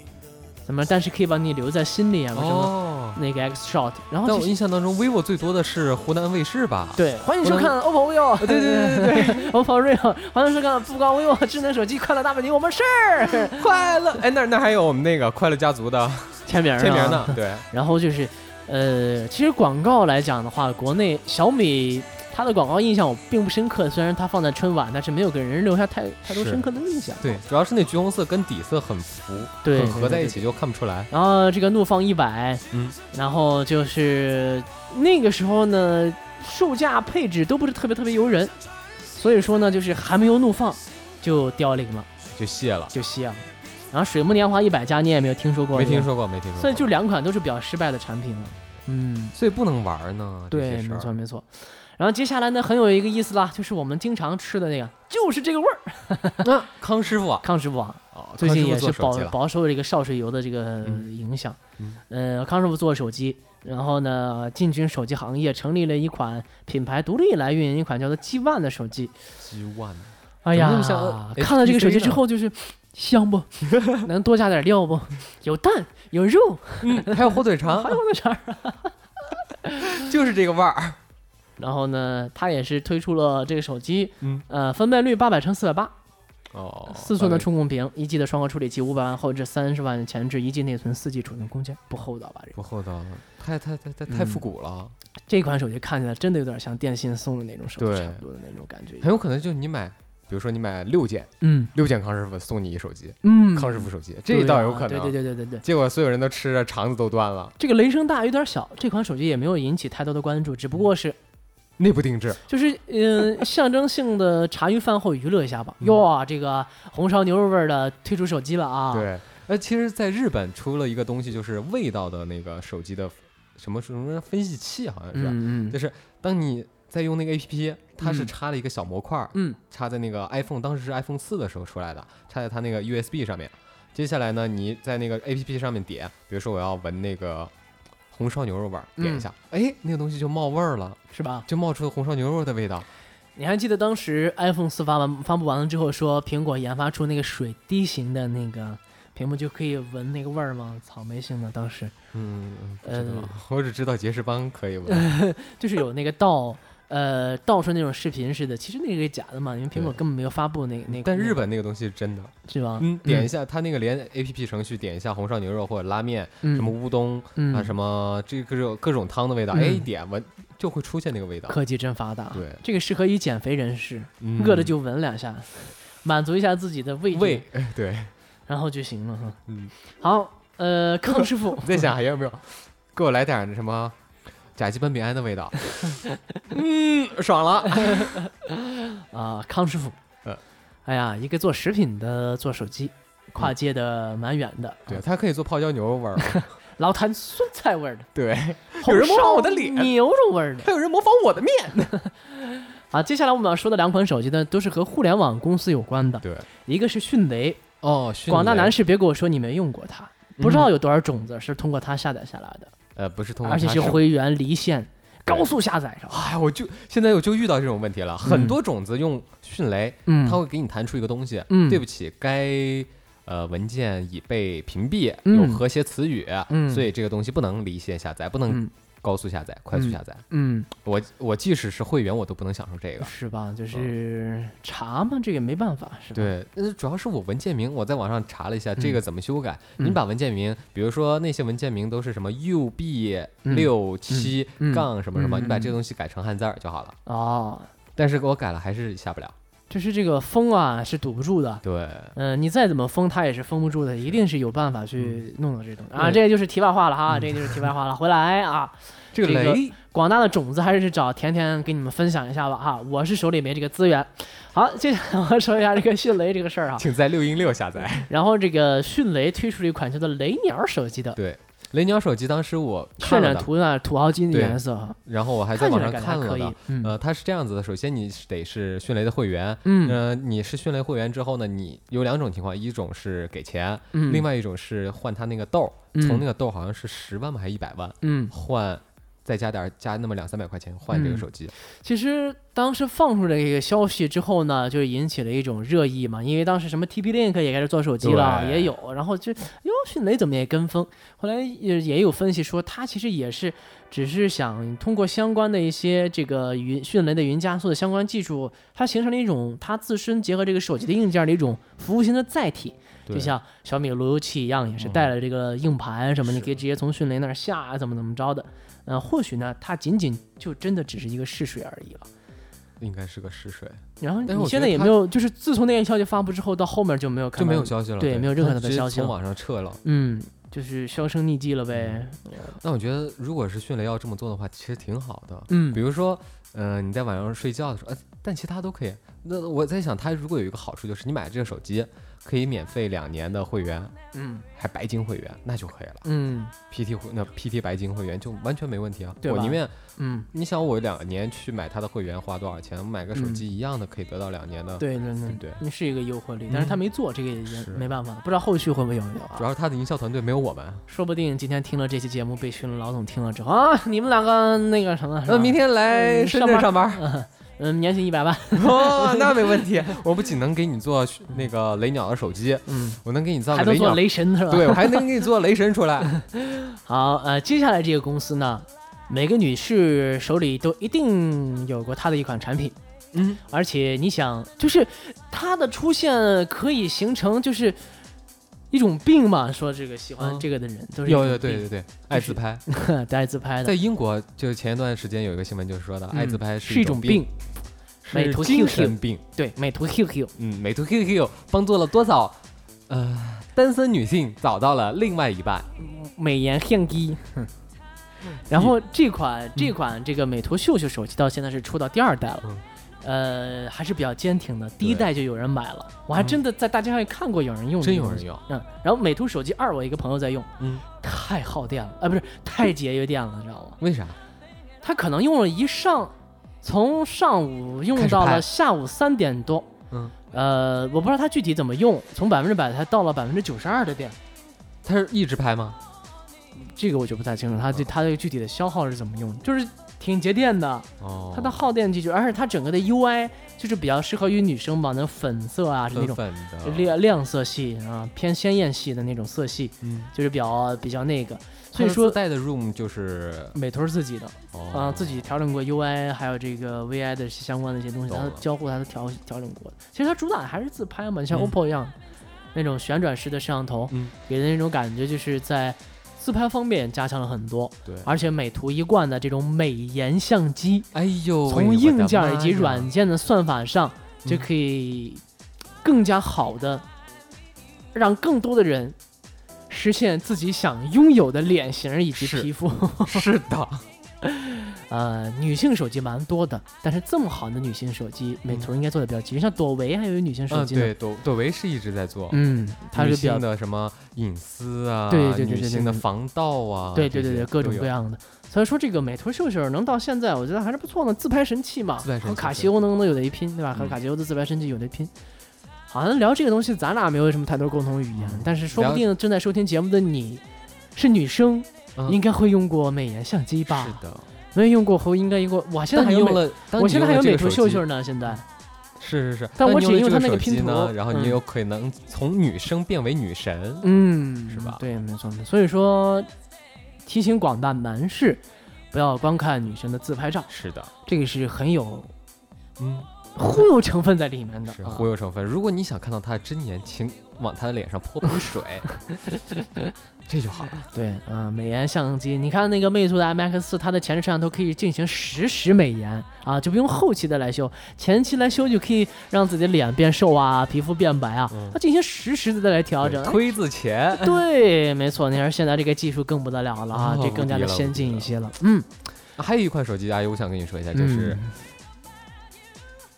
什么？但是可以把你留在心里啊！什么那个 X Shot？然后在我印象当中，vivo 最多的是湖南卫视吧？对，欢迎收看 OPPO vivo。对对对对对，OPPO vivo，欢迎收看富高 vivo 智能手机快乐大本营，我们是 快乐。哎，那那还有我们那个快乐家族的 签名签名呢？对。然后就是，呃，其实广告来讲的话，国内小米。它的广告印象我并不深刻，虽然它放在春晚，但是没有给人留下太太多深刻的印象。对，主要是那橘红色跟底色很符，对，合在一起就看不出来。然后这个怒放一百，嗯，然后就是那个时候呢，售价配置都不是特别特别诱人，所以说呢，就是还没有怒放就凋零了，就谢了，就谢了。然后水木年华一百加你也没有听说过，没听说过，没听说过。所以就两款都是比较失败的产品了，嗯，所以不能玩呢。对，没错没错。然后接下来呢，很有一个意思啦，就是我们经常吃的那个，就是这个味儿。康师傅啊，康师傅啊，最近也是饱饱受这个少水油的这个影响。呃，康师傅做手机，然后呢进军手机行业，成立了一款品牌，独立来运营一款叫做 G One 的手机。G One，哎呀，看了这个手机之后就是香不？能多加点料不？有蛋有肉，还有火腿肠，还有火腿肠，就是这个味儿。然后呢，它也是推出了这个手机，嗯，呃，分辨率八百乘四百八，哦，四寸的触控屏，一 G 的双核处理器，五百万后置，三十万前置，一 G 内存，四 G 储存空间，不厚道吧？这个不厚道，太太太太太复古了。这款手机看起来真的有点像电信送的那种手机差不多的那种感觉。很有可能就是你买，比如说你买六件，嗯，六件康师傅送你一手机，嗯，康师傅手机，这倒有可能。对对对对对对。结果所有人都吃着肠子都断了。这个雷声大有点小，这款手机也没有引起太多的关注，只不过是。内部定制就是嗯，象征性的茶余饭后娱乐一下吧。哟，这个红烧牛肉味的推出手机了啊！对，呃，其实在日本出了一个东西，就是味道的那个手机的什么什么分析器，好像是，嗯就是当你在用那个 A P P，它是插了一个小模块，嗯，插在那个 iPhone，当时是 iPhone 四的时候出来的，插在它那个 U S B 上面。接下来呢，你在那个 A P P 上面点，比如说我要闻那个。红烧牛肉味儿，点一下，哎，那个东西就冒味儿了，是吧？就冒出了红烧牛肉的味道。你还记得当时 iPhone 四发完发布完了之后，说苹果研发出那个水滴型的那个屏幕就可以闻那个味儿吗？草莓型的，当时，嗯，呃，我只知道杰士邦可以闻，就是有那个道。呃，到处那种视频似的，其实那个是假的嘛，因为苹果根本没有发布那那个。但日本那个东西是真的，是吧？嗯，点一下，它那个连 A P P 程序点一下红烧牛肉或者拉面，什么乌冬啊，什么这各种各种汤的味道，哎，点闻就会出现那个味道。科技真发达，对，这个适合于减肥人士，饿了就闻两下，满足一下自己的味味，对，然后就行了哈。嗯，好，呃，康师傅，你在想还有没有？给我来点什么？甲基苯丙胺的味道，嗯，爽了 啊！康师傅，呃，哎呀，一个做食品的做手机，跨界的蛮远的。对，他可以做泡椒牛肉味儿，老坛酸菜味儿的。对，有人模仿我的脸，牛肉味儿的，还有人模仿我的面。啊，接下来我们要说的两款手机呢，都是和互联网公司有关的。对，一个是迅雷，哦，广大男士别跟我说你没用过它，不知道有多少种子是通过它下载下来的。呃，不是通过，而且是会员离线。高速下载上，哎，我就现在我就遇到这种问题了。很多种子用迅雷，嗯，它会给你弹出一个东西，嗯，对不起，该呃文件已被屏蔽，有和谐词语，嗯，所以这个东西不能离线下载，不能。高速下载，快速下载。嗯，我我即使是会员，我都不能享受这个，是吧？就是查嘛，这个没办法，是吧？对，呃，主要是我文件名，我在网上查了一下，这个怎么修改？你把文件名，比如说那些文件名都是什么 UB 六七杠什么什么，你把这个东西改成汉字儿就好了。哦，但是给我改了，还是下不了。就是这个封啊，是堵不住的。对，嗯，你再怎么封，它也是封不住的，一定是有办法去弄到这东西啊。这个就是题外话了哈，这个就是题外话了。回来啊，这个雷，广大的种子还是找甜甜给你们分享一下吧哈。我是手里没这个资源。好，接下来我说一下这个迅雷这个事儿哈。请在六音六下载。然后这个迅雷推出了一款叫做雷鸟手机的。对。雷鸟手机当时我渲染图呢，土豪金的颜色。然后我还在网上看了的，呃，它是这样子的：首先你得是迅雷的会员，嗯，呃，你是迅雷会员之后呢，你有两种情况，一种是给钱，另外一种是换他那个豆，从那个豆好像是十万吧，还是一百万，嗯，换。再加点加那么两三百块钱换这个手机。其实当时放出这个消息之后呢，就引起了一种热议嘛，因为当时什么 TP-Link 也开始做手机了，也有，然后就哟迅雷怎么也跟风。后来也也有分析说，它其实也是只是想通过相关的一些这个云迅雷的云加速的相关技术，它形成了一种它自身结合这个手机的硬件的一种服务型的载体，就像小米路由器一样，也是带了这个硬盘什么，你可以直接从迅雷那儿下，怎么怎么着的。呃，或许呢，它仅仅就真的只是一个试水而已了，应该是个试水。然后你现在也没有，就是自从那个消息发布之后，到后面就没有看就没有消息了，对，没有任何的消息，从网上撤了。嗯，就是销声匿迹了呗。那我觉得，如果是迅雷要这么做的话，其实挺好的。嗯，比如说，呃，你在晚上睡觉的时候，呃，但其他都可以。那我在想，它如果有一个好处，就是你买这个手机。可以免费两年的会员，嗯，还白金会员，那就可以了，嗯，PT 会那 PT 白金会员就完全没问题啊，我宁愿，嗯，你想我两年去买他的会员花多少钱？我买个手机一样的可以得到两年的，对对对对，那是一个诱惑力，但是他没做这个也没办法，不知道后续会不会有没有啊？主要是。他的营销团队没有我们，说不定今天听了这期节目被训了老总听了之后啊，你们两个那个什么，那明天来深圳上班。嗯，年薪一百万哦，那没问题。我不仅能给你做那个雷鸟的手机，嗯，我能给你造还能做雷神是吧？对，我还能给你做雷神出来。好，呃，接下来这个公司呢，每个女士手里都一定有过它的一款产品，嗯，而且你想，就是它的出现可以形成就是一种病嘛？说这个喜欢这个的人都是有有对对对，爱自拍，爱自拍的。在英国，就前一段时间有一个新闻，就是说的爱自拍是一种病。美图精神病，对，美图 QQ，嗯，美图 QQ 帮助了多少呃单身女性找到了另外一半，美颜相机。然后这款这款这个美图秀秀手机到现在是出到第二代了，呃，还是比较坚挺的。第一代就有人买了，我还真的在大街上也看过有人用，真有人用。嗯，然后美图手机二，我一个朋友在用，嗯，太耗电了，啊，不是太节约电了，你知道吗？为啥？他可能用了一上。从上午用到了下午三点多，嗯，呃，我不知道它具体怎么用，从百分之百才到了百分之九十二的电，它是一直拍吗？这个我就不太清楚，它这它这个具体的消耗是怎么用，就是挺节电的，哦，它的耗电技术，而且它整个的 UI 就是比较适合于女生吧，那粉色啊是那种亮亮色系啊，偏鲜艳系的那种色系，嗯，就是比较比较那个。所以说带的 Room 就是美图是自己的，啊，自己调整过 UI，还有这个 VI 的相关的一些东西，它交互它都调调整过的。其实它主打还是自拍嘛，像 OPPO 一样，那种旋转式的摄像头，给人那种感觉就是在自拍方面加强了很多。对，而且美图一贯的这种美颜相机，哎呦，从硬件以及软件的算法上，就可以更加好的让更多的人。实现自己想拥有的脸型以及皮肤，是的，呃，女性手机蛮多的，但是这么好的女性手机，美图应该做的比较极致。像朵唯还有女性手机呢，对，朵朵唯是一直在做，嗯，它是比较的什么隐私啊，对对对对，女性的防盗啊，对对对对，各种各样的。所以说这个美图秀秀能到现在，我觉得还是不错的，自拍神器嘛，和卡西欧能能有的一拼，对吧？和卡西欧的自拍神器有的拼。好像聊这个东西，咱俩没有什么太多共同语言，但是说不定正在收听节目的你是女生，应该会用过美颜相机吧？是的。没用过后应该用过，我现在还用了，我现在还有美图秀秀呢。现在是是是，但我只用它那个拼图，然后你有可能从女生变为女神，嗯，是吧？对，没错。所以说，提醒广大男士不要光看女生的自拍照，是的，这个是很有嗯忽悠成分在里面的，是忽悠成分。如果你想看到她的真颜，请往她的脸上泼盆水。这就好了。对，嗯，美颜相机，你看那个魅族的 M X 四，它的前置摄像头可以进行实时美颜啊，就不用后期的来修，前期来修就可以让自己的脸变瘦啊，皮肤变白啊，它进行实时的来调整。推字前。对，没错，你看现在这个技术更不得了了啊，这更加的先进一些了。嗯，还有一款手机，阿姨，我想跟你说一下，就是。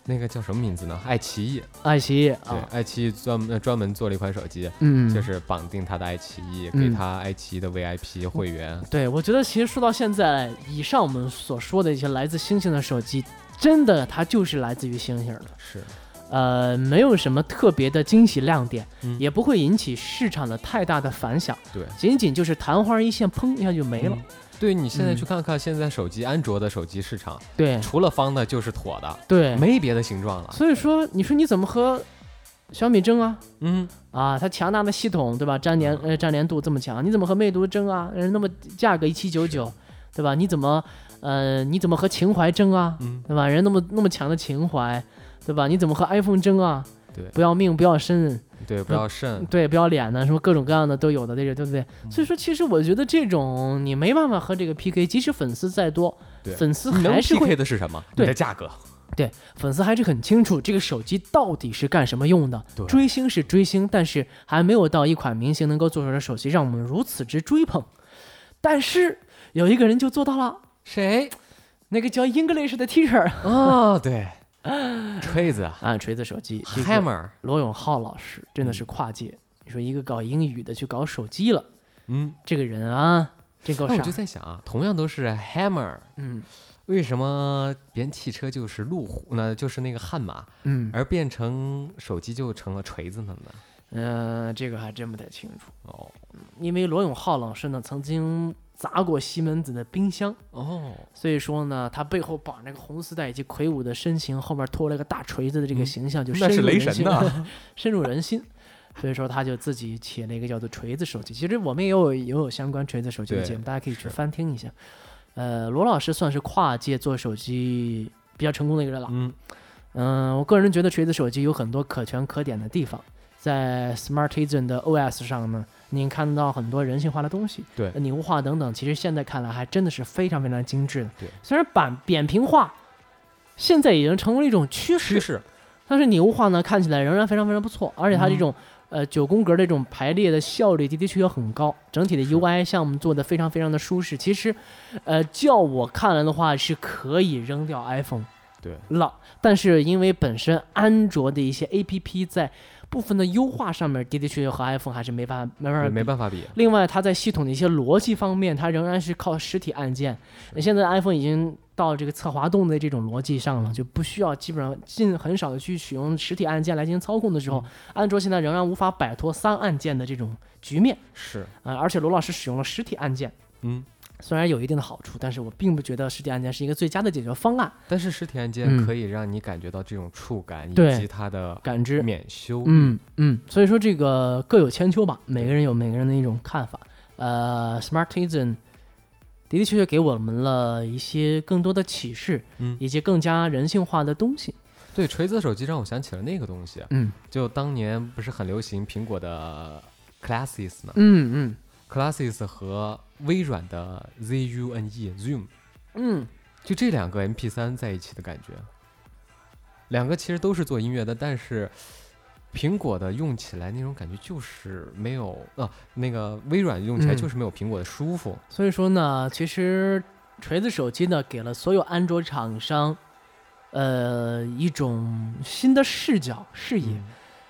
那个叫什么名字呢？爱奇艺，爱奇艺，啊，爱奇艺专专门做了一款手机，嗯，就是绑定他的爱奇艺，给他爱奇艺的 VIP 会员。对，我觉得其实说到现在，以上我们所说的一些来自星星的手机，真的它就是来自于星星的，是，呃，没有什么特别的惊喜亮点，也不会引起市场的太大的反响，对，仅仅就是昙花一现，砰一下就没了。对你现在去看看现在手机安卓的手机市场，对，除了方的就是椭的，对，没别的形状了。所以说，你说你怎么和小米争啊？嗯，啊，它强大的系统，对吧？粘连呃粘连度这么强，你怎么和魅族争啊？人那么价格一七九九，对吧？你怎么呃你怎么和情怀争啊？对吧？人那么那么强的情怀，对吧？你怎么和 iPhone 争啊？对，不要命不要身。对，不要肾，对，不要脸的，什么各种各样的都有的，这个对不对？所以说，其实我觉得这种你没办法和这个 PK，即使粉丝再多，粉丝还是会 PK 的是什么？对，的价格。对，粉丝还是很清楚这个手机到底是干什么用的。追星是追星，但是还没有到一款明星能够做出的手机让我们如此之追捧。但是有一个人就做到了，谁？那个叫 English 的 Teacher。哦，对。锤子啊，锤子手机，Hammer，罗永浩老师真的是跨界。你说一个搞英语的去搞手机了，嗯，这个人啊，这够傻。我就在想啊，同样都是 Hammer，嗯，为什么别人汽车就是路虎呢？就是那个悍马，嗯，而变成手机就成了锤子了呢？嗯，这个还真不太清楚哦。因为罗永浩老师呢，曾经。砸过西门子的冰箱哦，所以说呢，他背后绑着个红丝带以及魁梧的身形，后面拖了个大锤子的这个形象，就深入人心，深入人心。所以说他就自己起了一个叫做锤子手机。其实我们也有也有相关锤子手机的节目，大家可以去翻听一下。呃，罗老师算是跨界做手机比较成功的一个人了。嗯嗯，我个人觉得锤子手机有很多可圈可点的地方。在 Smartisan 的 OS 上呢，您看到很多人性化的东西，对，拟物化等等，其实现在看来还真的是非常非常精致的。对，虽然板扁平化现在已经成为了一种趋势，趋势，但是拟物化呢看起来仍然非常非常不错，而且它这种呃九宫格的这种排列的效率的的确确很高，整体的 UI 项目做的非常非常的舒适。其实，呃，叫我看来的话是可以扔掉 iPhone 对。了，但是因为本身安卓的一些 APP 在部分的优化上面的的确确和 iPhone 还是没办法没办法没办法比。另外，它在系统的一些逻辑方面，它仍然是靠实体按键。那现在 iPhone 已经到这个侧滑动的这种逻辑上了，就不需要基本上尽很少的去使用实体按键来进行操控的时候，安卓现在仍然无法摆脱三按键的这种局面。是啊，而且罗老师使用了实体按键。嗯。虽然有一定的好处，但是我并不觉得实体按键是一个最佳的解决方案。但是实体按键可以让你感觉到这种触感以及它的感知免修。嗯嗯，所以说这个各有千秋吧，每个人有每个人的一种看法。呃，Smartisan 的的确确给我们了一些更多的启示，嗯，以及更加人性化的东西。对，锤子手机让我想起了那个东西，嗯，就当年不是很流行苹果的 Classes 吗？嗯嗯。Classes 和微软的 Zune Zoom，嗯，就这两个 MP 三在一起的感觉。两个其实都是做音乐的，但是苹果的用起来那种感觉就是没有啊，那个微软用起来就是没有苹果的舒服。所以说呢，其实锤子手机呢，给了所有安卓厂商，呃，一种新的视角视野，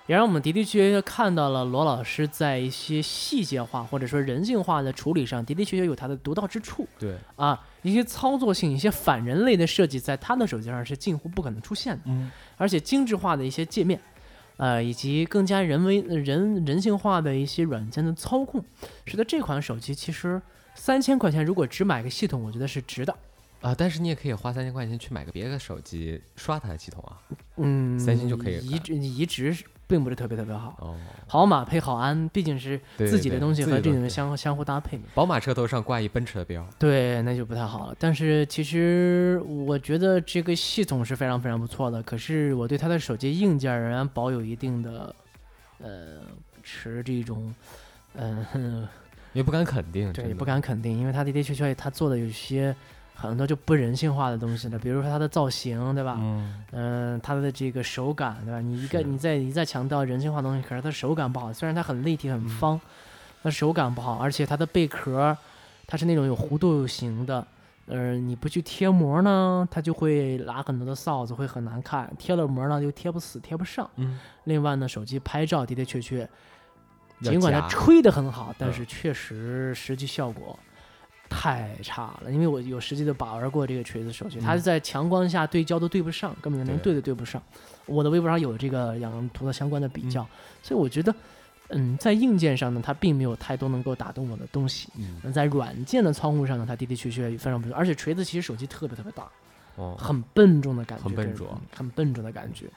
也让我们的的确确看到了罗老师在一些细节化或者说人性化的处理上的的确确有他的独到之处。对啊，一些操作性、一些反人类的设计，在他的手机上是近乎不可能出现的。嗯，而且精致化的一些界面。呃，以及更加人为人人性化的一些软件的操控，使得这款手机其实三千块钱如果只买个系统，我觉得是值的啊。但是你也可以花三千块钱去买个别的手机刷它的系统啊。嗯，三星就可以移植移植。并不是特别特别好，哦，好马配好鞍，毕竟是自己的东西和这种相相互搭配。宝马车头上挂一奔驰的标，对，那就不太好了。但是其实我觉得这个系统是非常非常不错的，可是我对它的手机硬件仍然保有一定的，呃，持这种，嗯，也不敢肯定，对，也不敢肯定，因为它的的确确它做的有些。很多就不人性化的东西了，比如说它的造型，对吧？嗯，嗯，它的这个手感，对吧？你一个你在一再强调人性化东西，可是它手感不好。虽然它很立体、很方，那手感不好，而且它的贝壳，它是那种有弧度型的。呃，你不去贴膜呢，它就会拉很多的臊子，会很难看。贴了膜呢，又贴不死、贴不上。嗯。另外呢，手机拍照的的确确，尽管它吹得很好，但是确实实际效果。太差了，因为我有实际的把玩过这个锤子手机，它是在强光下对焦都对不上，根本连对。都对不上。我的微博上有这个两图的相关的比较，所以我觉得，嗯，在硬件上呢，它并没有太多能够打动我的东西。嗯，在软件的操控上呢，它的的确确非常不错，而且锤子其实手机特别特别大，哦，很笨重的感觉，很笨重，很笨重的感觉。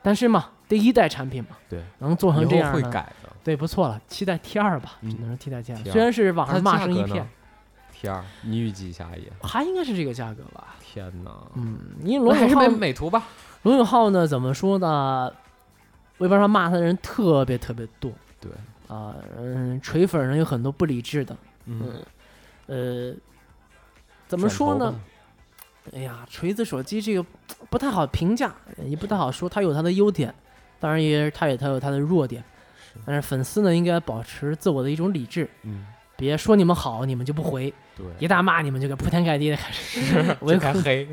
但是嘛，第一代产品嘛，对，能做成这样会改的，对，不错了，期待 T 二吧，只能说期待 T 二，虽然是网上骂声一片。T 二，你预计一下也还应该是这个价格吧？天哪，嗯，因为罗永浩还是美图吧？罗永浩呢？怎么说呢？微博上骂他的人特别特别多。对啊，嗯，锤粉人有很多不理智的。嗯，呃，怎么说呢？哎呀，锤子手机这个不太好评价，也不太好说。它有它的优点，当然也它也它有它的弱点。但是粉丝呢，应该保持自我的一种理智。嗯。别说你们好，你们就不回；对，一大骂你们就给铺天盖地的开始 围开黑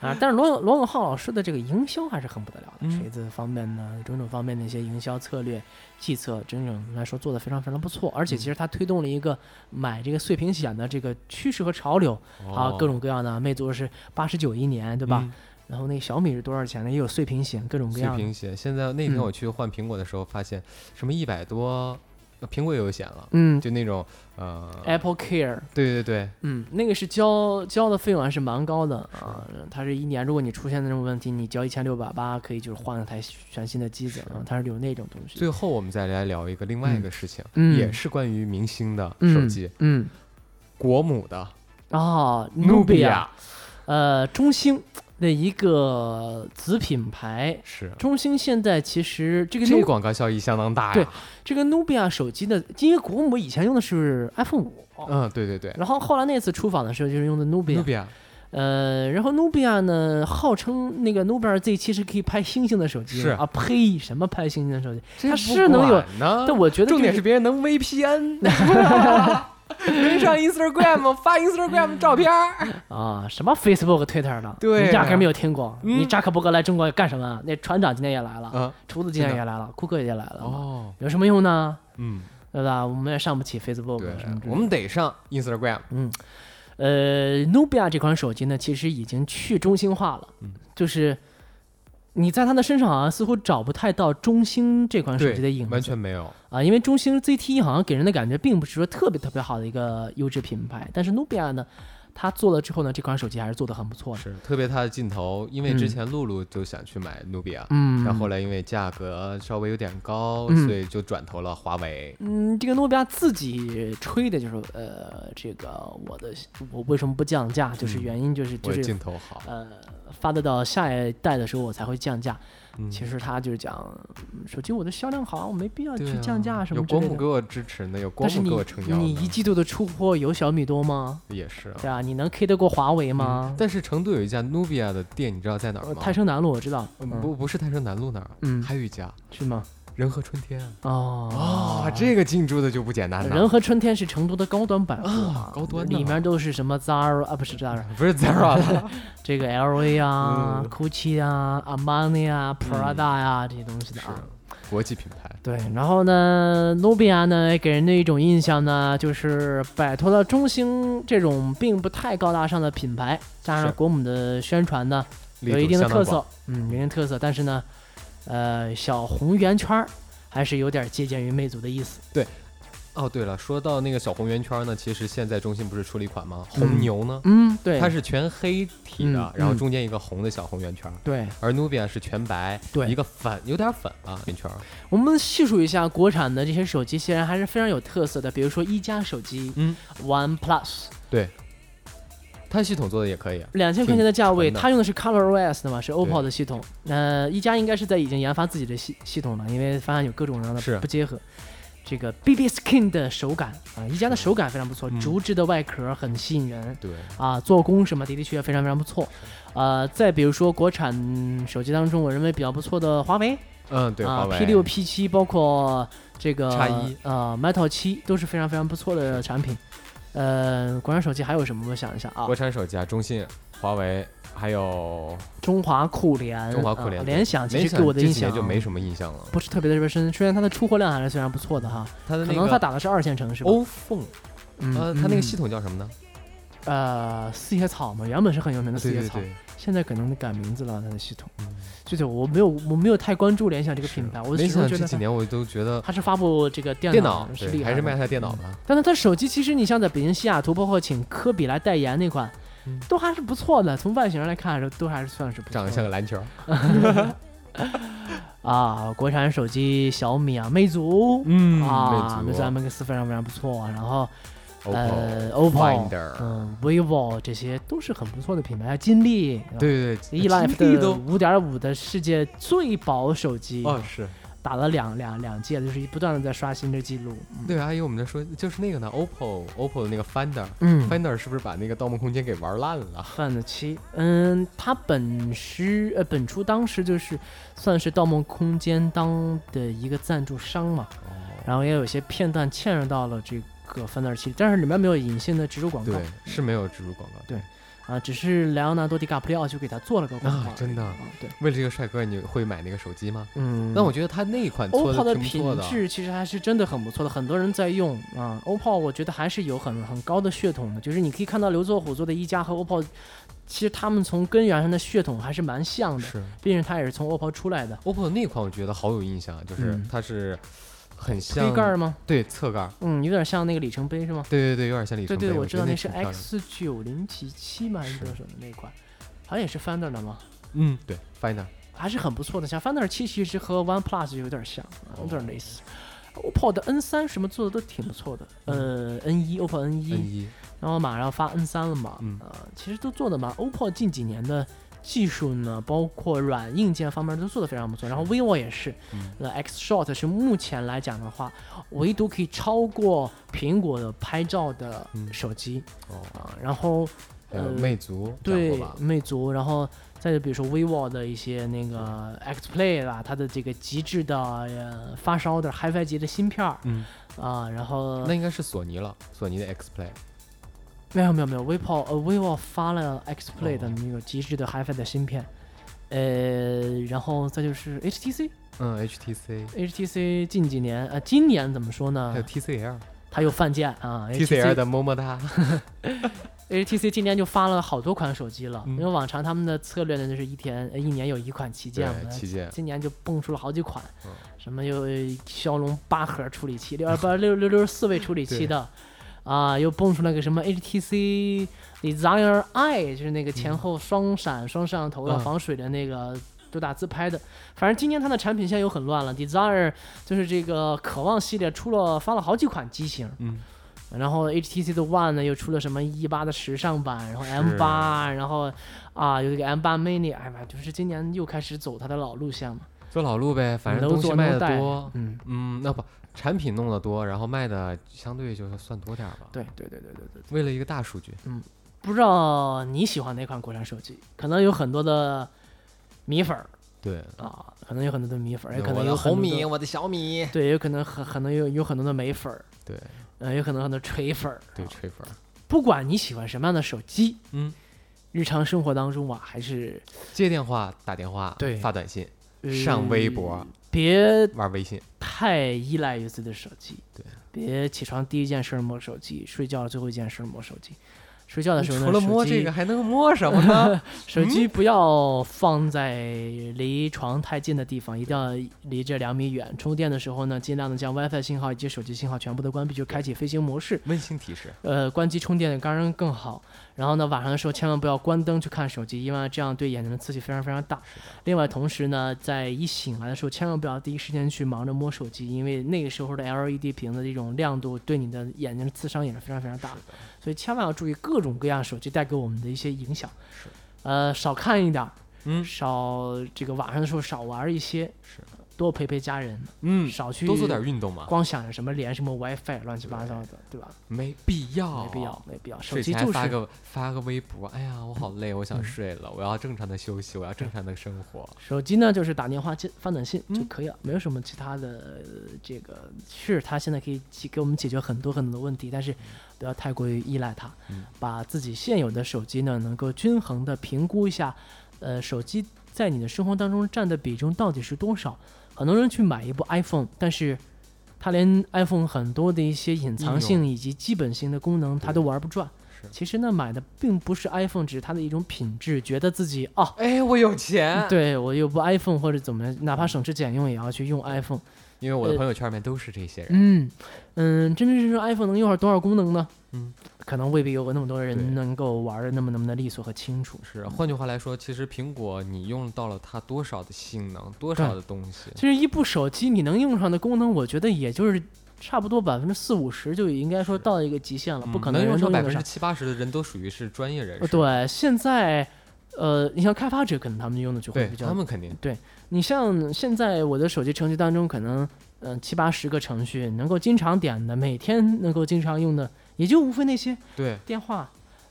啊！但是罗罗永浩老师的这个营销还是很不得了的，锤子方面呢，种种方面的一些营销策略计策，整整来说做的非常非常不错。而且其实他推动了一个买这个碎屏险的这个趋势和潮流啊，各种各样的，魅族是八十九一年，对吧？然后那小米是多少钱呢？也有碎屏险，各种各样。碎屏险，现在那天我去换苹果的时候，发现什么一百多。苹果也有险了，嗯，就那种呃，Apple Care，对对对，嗯，那个是交交的费用还是蛮高的啊，它是一年，如果你出现那种问题，你交一千六百八，可以就是换一台全新的机子啊，它是有那种东西。最后我们再来聊一个另外一个事情，也是关于明星的手机，嗯，国母的啊，努比亚，呃，中兴。的一个子品牌是中兴，现在其实这个这个广告效益相当大呀。对，这个努比亚手机的，因为国母以前用的是 iPhone 五，嗯，对对对。然后后来那次出访的时候，就是用的努比亚。努比亚，呃，然后努比亚呢，号称那个努比亚 Z 七是可以拍星星的手机。是啊，呸，什么拍星星的手机？它是能有，但我觉得重点是别人能 VPN。没上 Instagram 发 Instagram 照片啊？什么 Facebook、Twitter 的？对，你压根没有听过。你扎克伯格来中国干什么？那船长今天也来了，厨子今天也来了，库克也来了。哦，有什么用呢？嗯，对吧？我们也上不起 Facebook，我们得上 Instagram。嗯，呃，Nubia 这款手机呢，其实已经去中心化了，就是。你在他的身上好像似乎找不太到中兴这款手机的影子，完全没有啊，因为中兴 ZT 好像给人的感觉并不是说特别特别好的一个优质品牌，但是努比亚呢？他做了之后呢，这款手机还是做的很不错的。是，特别它的镜头，因为之前露露就想去买努比亚，嗯，然后后来因为价格稍微有点高，所以就转投了华为。嗯，这个努比亚自己吹的就是，呃，这个我的我为什么不降价？就是原因就是就是镜头好，呃，发得到下一代的时候我才会降价。其实他就是讲，手机我的销量好，我没必要去降价什么之类的。有国母给我支持呢，有国母给我撑腰。你一季度的出货有小米多吗？也是。对啊，你能 K 得过华为吗？但是成都有一家努比亚的店，你知道在哪儿吗？泰升南路我知道。不不是泰升南路那儿，嗯，还有一家是吗？仁和春天。哦。啊，这个进驻的就不简单了。仁和春天是成都的高端版啊，高端里面都是什么 Zara 啊，不是 Zara，不是 Zara 了，这个 LV 啊、嗯。Gucci 啊、Armani 啊、Prada 呀这些东西的啊。国际品牌。对，然后呢，努比亚呢给人的一种印象呢，就是摆脱了中兴这种并不太高大上的品牌，加上国母的宣传呢，有一定的特色，嗯，有一定特色，但是呢，呃，小红圆圈儿还是有点借鉴于魅族的意思。对，哦，对了，说到那个小红圆圈呢，其实现在中兴不是出了一款吗？红牛呢？嗯，对，它是全黑体的，嗯然后中间一个红的小红圆圈。对，而努比亚是全白，对一个粉，有点粉啊圆圈。我们细数一下国产的这些手机，显然还是非常有特色的，比如说一加手机，嗯，One Plus，对，它系统做的也可以啊。两千块钱的价位，它用的是 ColorOS 的嘛，是 OPPO 的系统。呃，一加应该是在已经研发自己的系系统了，因为发现有各种各样的不结合。这个 BB Skin 的手感啊，一加的手感非常不错，嗯竹制的外壳很吸引人对，啊，做工什么的的确确非常非常不错。呃，再比如说国产手机当中，我认为比较不错的华为嗯，对，华啊为 P 六、P 七，包括这个 X1 呃 Metal 七都是非常非常不错的产品。呃，国产手机还有什么？我想一下啊国，产手机啊，中信、华为，还有中华酷联，中华酷联、啊联想其实给我的印象就没什么印象了。不是特别的热深，虽然它的出货量还是非常不错的哈，可能它它的那个打的是二线城市吧。欧凤，嗯呃，它那个系统统叫什么呢？呃四叶草嘛，原本是很有名的四叶草，对对对，现在可能改名字了，它的系统。嗯具体我没有我没有太关注联想这个品牌，我联始终觉得它想这几年我都觉得它是发布这个电电脑是厉害的，对还是卖它电脑嗯。但是它手机其实你像在北京西雅图，包括请科比来代言那款，嗯都还是不错的。从外形上来看，都还是算是不错。长得像个篮球。啊，国产手机小米啊，魅族，嗯啊，魅族 MX 非常非常不错。然后呃 OPPO、嗯，vivo 这些都是很不错的品牌。金立，对对对 e life 的金立都五点五的世界最薄手机，哦是打了两两两届，就是不断的在刷新这记录。嗯对，阿姨我们在说就是那个呢，OPPO OPPO 的那个 Finder。嗯 Finder 是不是把那个《盗梦空间》给玩烂了？？Find 七，嗯，它本师呃本初当时就是算是《盗梦空间》当的一个赞助商嘛，哦然后也有些片段嵌入到了这个范德七，但是里面没有隐性的植入广告对，是没有植入广告。对啊，只是莱昂纳多·迪卡普里奥就给他做了个广告、啊真的啊，对，为了这个帅哥，你会买那个手机吗？嗯，那我觉得他那一款做 OPPO 的。品质其实还是真的很不错的，很多人在用啊。OPPO 我觉得还是有很很高的血统的，就是你可以看到刘作虎做的一加和 OPPO，其实他们从根源上的血统还是蛮像的，是毕竟他也是从 OPPO 出来的。OPPO 那款，我觉得好有印象，就是嗯它是很像杯盖吗？对侧盖，嗯，有点像那个里程碑是吗？对对对，有点像里程碑。对对，我知道那是 X 九零七七吗？还是是多少的那一款？好像也是 Finder 的吗？嗯，对，Finder 还是很不错的，像 Finder 七其实和 One Plus 有点像，哦有点类似。OPPO 的 N 三什么做的都挺不错的，呃，N 一 OPPO N 一然后马上发 N 三了嘛，嗯呃，其实都做的嘛。OPPO 近几年的技术呢，包括软硬件方面都做得非常不错。然后 vivo 也是，嗯 X Shot 是目前来讲的话，唯独可以超过苹果的拍照的嗯手机哦，啊。然后呃魅族对？魅族，然后再就比如说 vivo 的一些那个 X Play 啦，它的这个极致的呃发烧的 HiFi 级的芯片儿嗯，啊，然后那应该是索尼了，索尼的 X Play。没有没有没有，vivo 呃 vivo 发了 X Play 的哦那个极致的 HiFi 的芯片，呃，然后再就是 HTC。嗯，HTC，HTC 近几年，呃，今年怎么说呢还有？TCL，TCL 它又犯贱啊！TCL 的么么哒。HTC 今年就发了好多款手机了，嗯因为往常他们的策略呢就是一天呃一年有一款旗舰嘛，，旗舰。今年就蹦出了好几款，嗯什么有骁龙八核处理器，六二八 六六六十四位处理器的，啊，又蹦出来个什么 HTC Desire I，就是那个前后双闪双摄像头防水的那个。主打自拍的，反正今年它的产品线又很乱了。Desire 就是这个渴望系列出了发了好几款机型，嗯，然后 HTC 的 One 呢又出了什么一八的时尚版，然后 M 八，然后啊有一个 M 八 Mini，哎呀，就是今年又开始走它的老路线嘛，走老路呗，反正能东西卖的多。嗯，嗯，那不产品弄得多，然后卖的相对就是算多点儿吧。对对对对对对。为了一个大数据，嗯不知道你喜欢哪款国产手机？可能有很多的米粉儿对啊，可能有很多的米粉，也可能有红米，我的小米，对，有可能很可能有有很多的美粉儿，对呃，有可能很多锤粉儿。对，啊吹粉儿，不管你喜欢什么样的手机，嗯，日常生活当中啊，还是接电话、打电话、对发短信、呃上微博、别玩微信，太依赖于自己的手机。对，别起床第一件事摸手机，睡觉最后一件事摸手机。睡觉的时候呢，除了摸这个，还能摸什么呢？手机不要放在离床太近的地方，一定要离这两米远。充电的时候呢，尽量的将 WiFi 信号以及手机信号全部都关闭，就开启飞行模式。温馨提示，呃，关机充电当然更好。然后呢，晚上的时候千万不要关灯去看手机，因为这样对眼睛的刺激非常非常大。另外，同时呢，在一醒来的时候，千万不要第一时间去忙着摸手机，因为那个时候的 LED 屏的这种亮度对你的眼睛的刺伤也是非常非常大的。所以千万要注意各种各样手机带给我们的一些影响。是，呃，少看一点儿，嗯少这个晚上的时候少玩一些，是，多陪陪家人，嗯，少去多做点运动嘛，光想着什么连什么 WiFi 乱七八糟的，对吧？没必要，没必要，没必要。手机就是发个发个微博，哎呀，我好累，我想嗯睡了，我要正常的休息，我要正常的生活。手机呢，就是打电话、接发短信就嗯可以了，没有什么其他的。呃这个是它现在可以解给我们解决很多很多的问题，但是不要太过于依赖它，嗯把自己现有的手机呢，能够均衡的评估一下，呃，手机在你的生活当中占的比重到底是多少。很多人去买一部 iPhone，但是他连 iPhone 很多的一些隐藏性以及基本性的功能他都玩不转。其实呢，买的并不是 iPhone，只是它的一种品质，觉得自己哦，哎，我有钱，对我有部 iPhone 或者怎么样，哪怕省吃俭用也要去用 iPhone。因为我的呃朋友圈里面都是这些人。嗯嗯，真正是说 iPhone 能用上多少功能呢？嗯，可能未必有那么多人能够玩的那么那么的利索和清楚。是，换句话来说，其实苹果你用到了它多少的性能，多少的东西，其实一部手机你能用上的功能，我觉得也就是差不多百分之四五十就应该说到一个极限了，不可能嗯用人都用得上上百分之。七八十的人都属于是专业人呃士。对，现在呃，你像开发者，可能他们用的就会，比较他们肯定你像现在我的手机程序当中，可能嗯、呃七八十个程序能够经常点的，每天能够经常用的，也就无非那些对电话、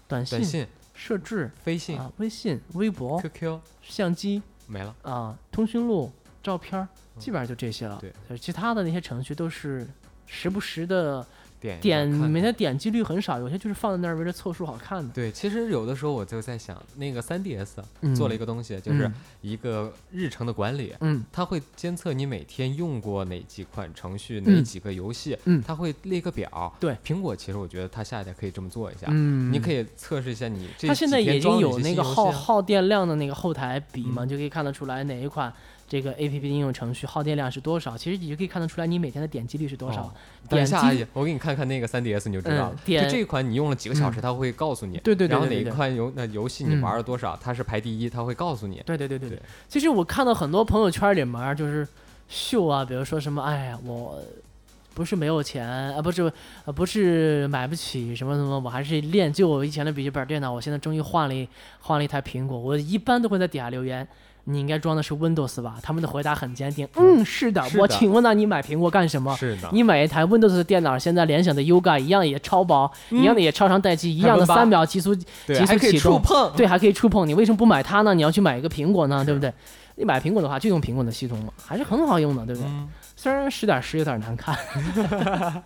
短信、短信、设置飞信、啊、微信、微博、QQ 相机没了。啊、通讯录、照片儿，基本上就这些了。其他的那些程序都是时不时的点每天点击率很少，有些就是放在那儿为了凑数好看的。对，其实有的时候我就在想，那个 3DS 嗯做了一个东西，就是嗯一个日程的管理，嗯它会监测你每天用过哪几款程序、嗯哪几个游戏，嗯它会列个表。对，苹果其实我觉得它下一代可以这么做一下，嗯，你可以测试一下你这它现在已经有那个耗耗电量的那个后台比嘛，嗯就可以看得出来哪一款这个 A P P 应用程序耗电量是多少。其实你就可以看得出来你每天的点击率是多少。哦等点一下，阿击姨，我给你看看那个 3DS 你就知道了。嗯点就这一款你用了几个小时，它会告诉你。对对对然后哪一款游那游戏你嗯玩了多少，它是排第一，它会告诉你。对对对对对其实我看到很多朋友圈里面就是秀啊，比如说什么，哎呀，我不是没有钱啊，不是呃不是买不起什么什么，我还是练就我以前的笔记本电脑，我现在终于换了一换了一台苹果。我一般都会在底下留言。你应该装的是 Windows 吧？他们的回答很坚定，嗯，是的。是的我请问呢，你买苹果干什么？是的，你买一台 Windows 的电脑，现在联想的 Yoga 一样也超薄，一样的也超长待机，一样的三秒极速对，急速还可以启动触碰。对，还可以触碰，你为什么不买它呢？你要去买一个苹果呢，对不对？你买苹果的话，就用苹果的系统嘛，还是很好用的，对不对？嗯，虽然十点十有点难看，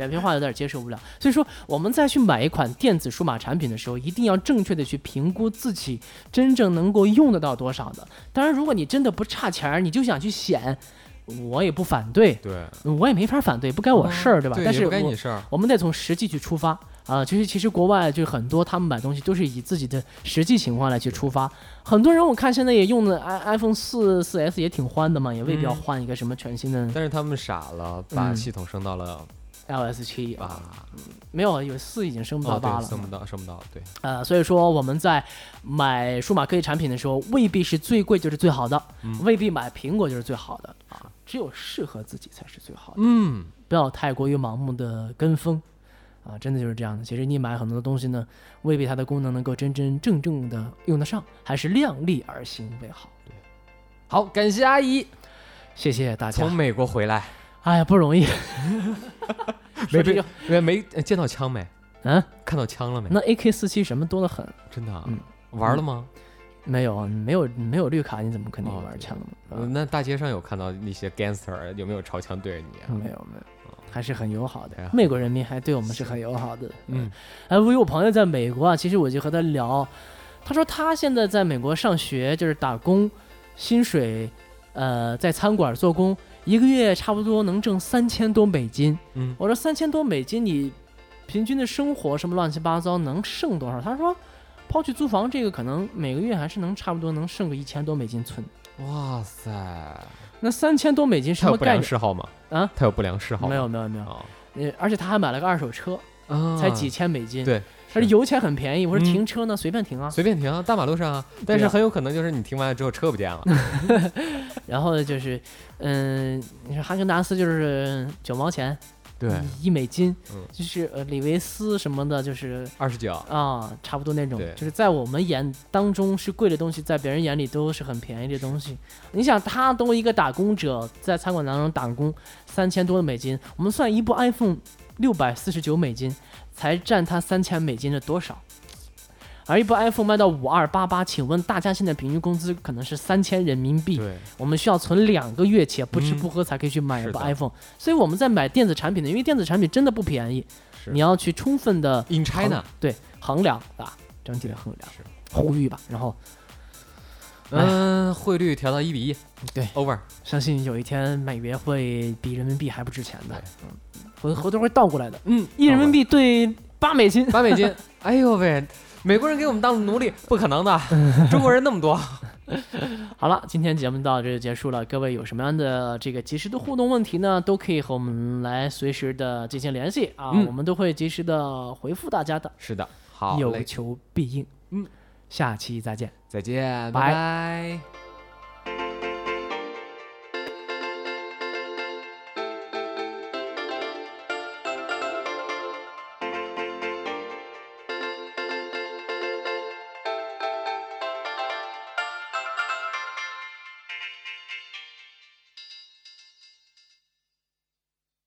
扁平化有点接受不了。所以说，我们再去买一款电子数码产品的时候，一定要正确的去评估自己真正能够用得到多少的。当然，如果你真的不差钱儿，你就想去显，我也不反对，对，我也没法反对，不该我事儿，对吧？但也不该是我你事儿。我们得从实际去出发啊。其实其实国外就很多他们买东西都是以自己的实际情况来去出发。很多人我看现在也用的 i iPhone 四四 S 也挺欢的嘛，也未必要嗯换一个什么全新的但是他们傻了，把嗯系统升到了 iOS 七啊，没有有四已经升不到八了。升不到，升不到，对，呃，所以说我们在买数码科技产品的时候，未必是最贵就是最好的，嗯未必买苹果就是最好的啊，只有适合自己才是最好的。嗯，不要太过于盲目的跟风，啊，真的就是这样的。其实你买很多的东西呢，未必它的功能能够真真正正的用得上，还是量力而行为好。对好，感谢阿姨谢谢大家从。美国回来，哎呀，不容易。没被说这个，没见到枪没？嗯，看到枪了没？那 AK 四七什么多得很。真的啊嗯玩了吗？没有，没有，没有绿卡，你怎么肯定玩枪呢？那大街上有看到那些 gangster 有没有朝枪对着你？没有，没有，还是很友好的。美国人民还对我们是很友好的。嗯，哎，我有朋友在美国啊，其实我就和他聊，他说他现在在美国上学，就是打工，薪水，呃，在餐馆做工，一个月差不多能挣三千多美金。嗯，我说三千多美金，你平均的生活什么乱七八糟能剩多少？他说。抛去租房这个，可能每个月还是能差不多能剩个一千多美金存。哇塞，那三千多美金什么概念？嗜好吗？啊，他有不良嗜好？没有没有没有。呃，而且他还买了个二手车，才几千美金。对，而且油钱很便宜。我说停车呢，随便停啊，随便停啊，大马路上啊。但是很有可能就是你停完了之后车不见了。然后就是，嗯，你说哈根达斯就是九毛钱。对，一美金，嗯就是呃，李维斯什么的，就是二十九啊，差不多那种，就是在我们眼当中是贵的东西，在别人眼里都是很便宜的东西。你想，他作为一个打工者，在餐馆当中打工，三千多的美金，我们算一部 iPhone 六百四十九美金，才占他三千美金的多少？而一部 iPhone 卖到五二八八，请问大家现在平均工资可能是三千人民币，对，我们需要存两个月且不吃不喝才可以去买一部 iPhone，所以我们在买电子产品的，因为电子产品真的不便宜，你要去充分的 in China 对衡量啊，整体的衡量，呼吁吧，然后，嗯，汇率调到一比一，对，over，相信有一天美元会比人民币还不值钱的，嗯，回回头会倒过来的，嗯，一人民币兑八美金，八美金，哎呦喂。美国人给我们当奴隶，不可能的。中国人那么多。好了，今天节目到这就结束了。各位有什么样的这个及时的互动问题呢？都可以和我们来随时的进行联系啊，我们都会及时的回复大家的。是的，好，有求必应。嗯，下期再见，再见，拜拜。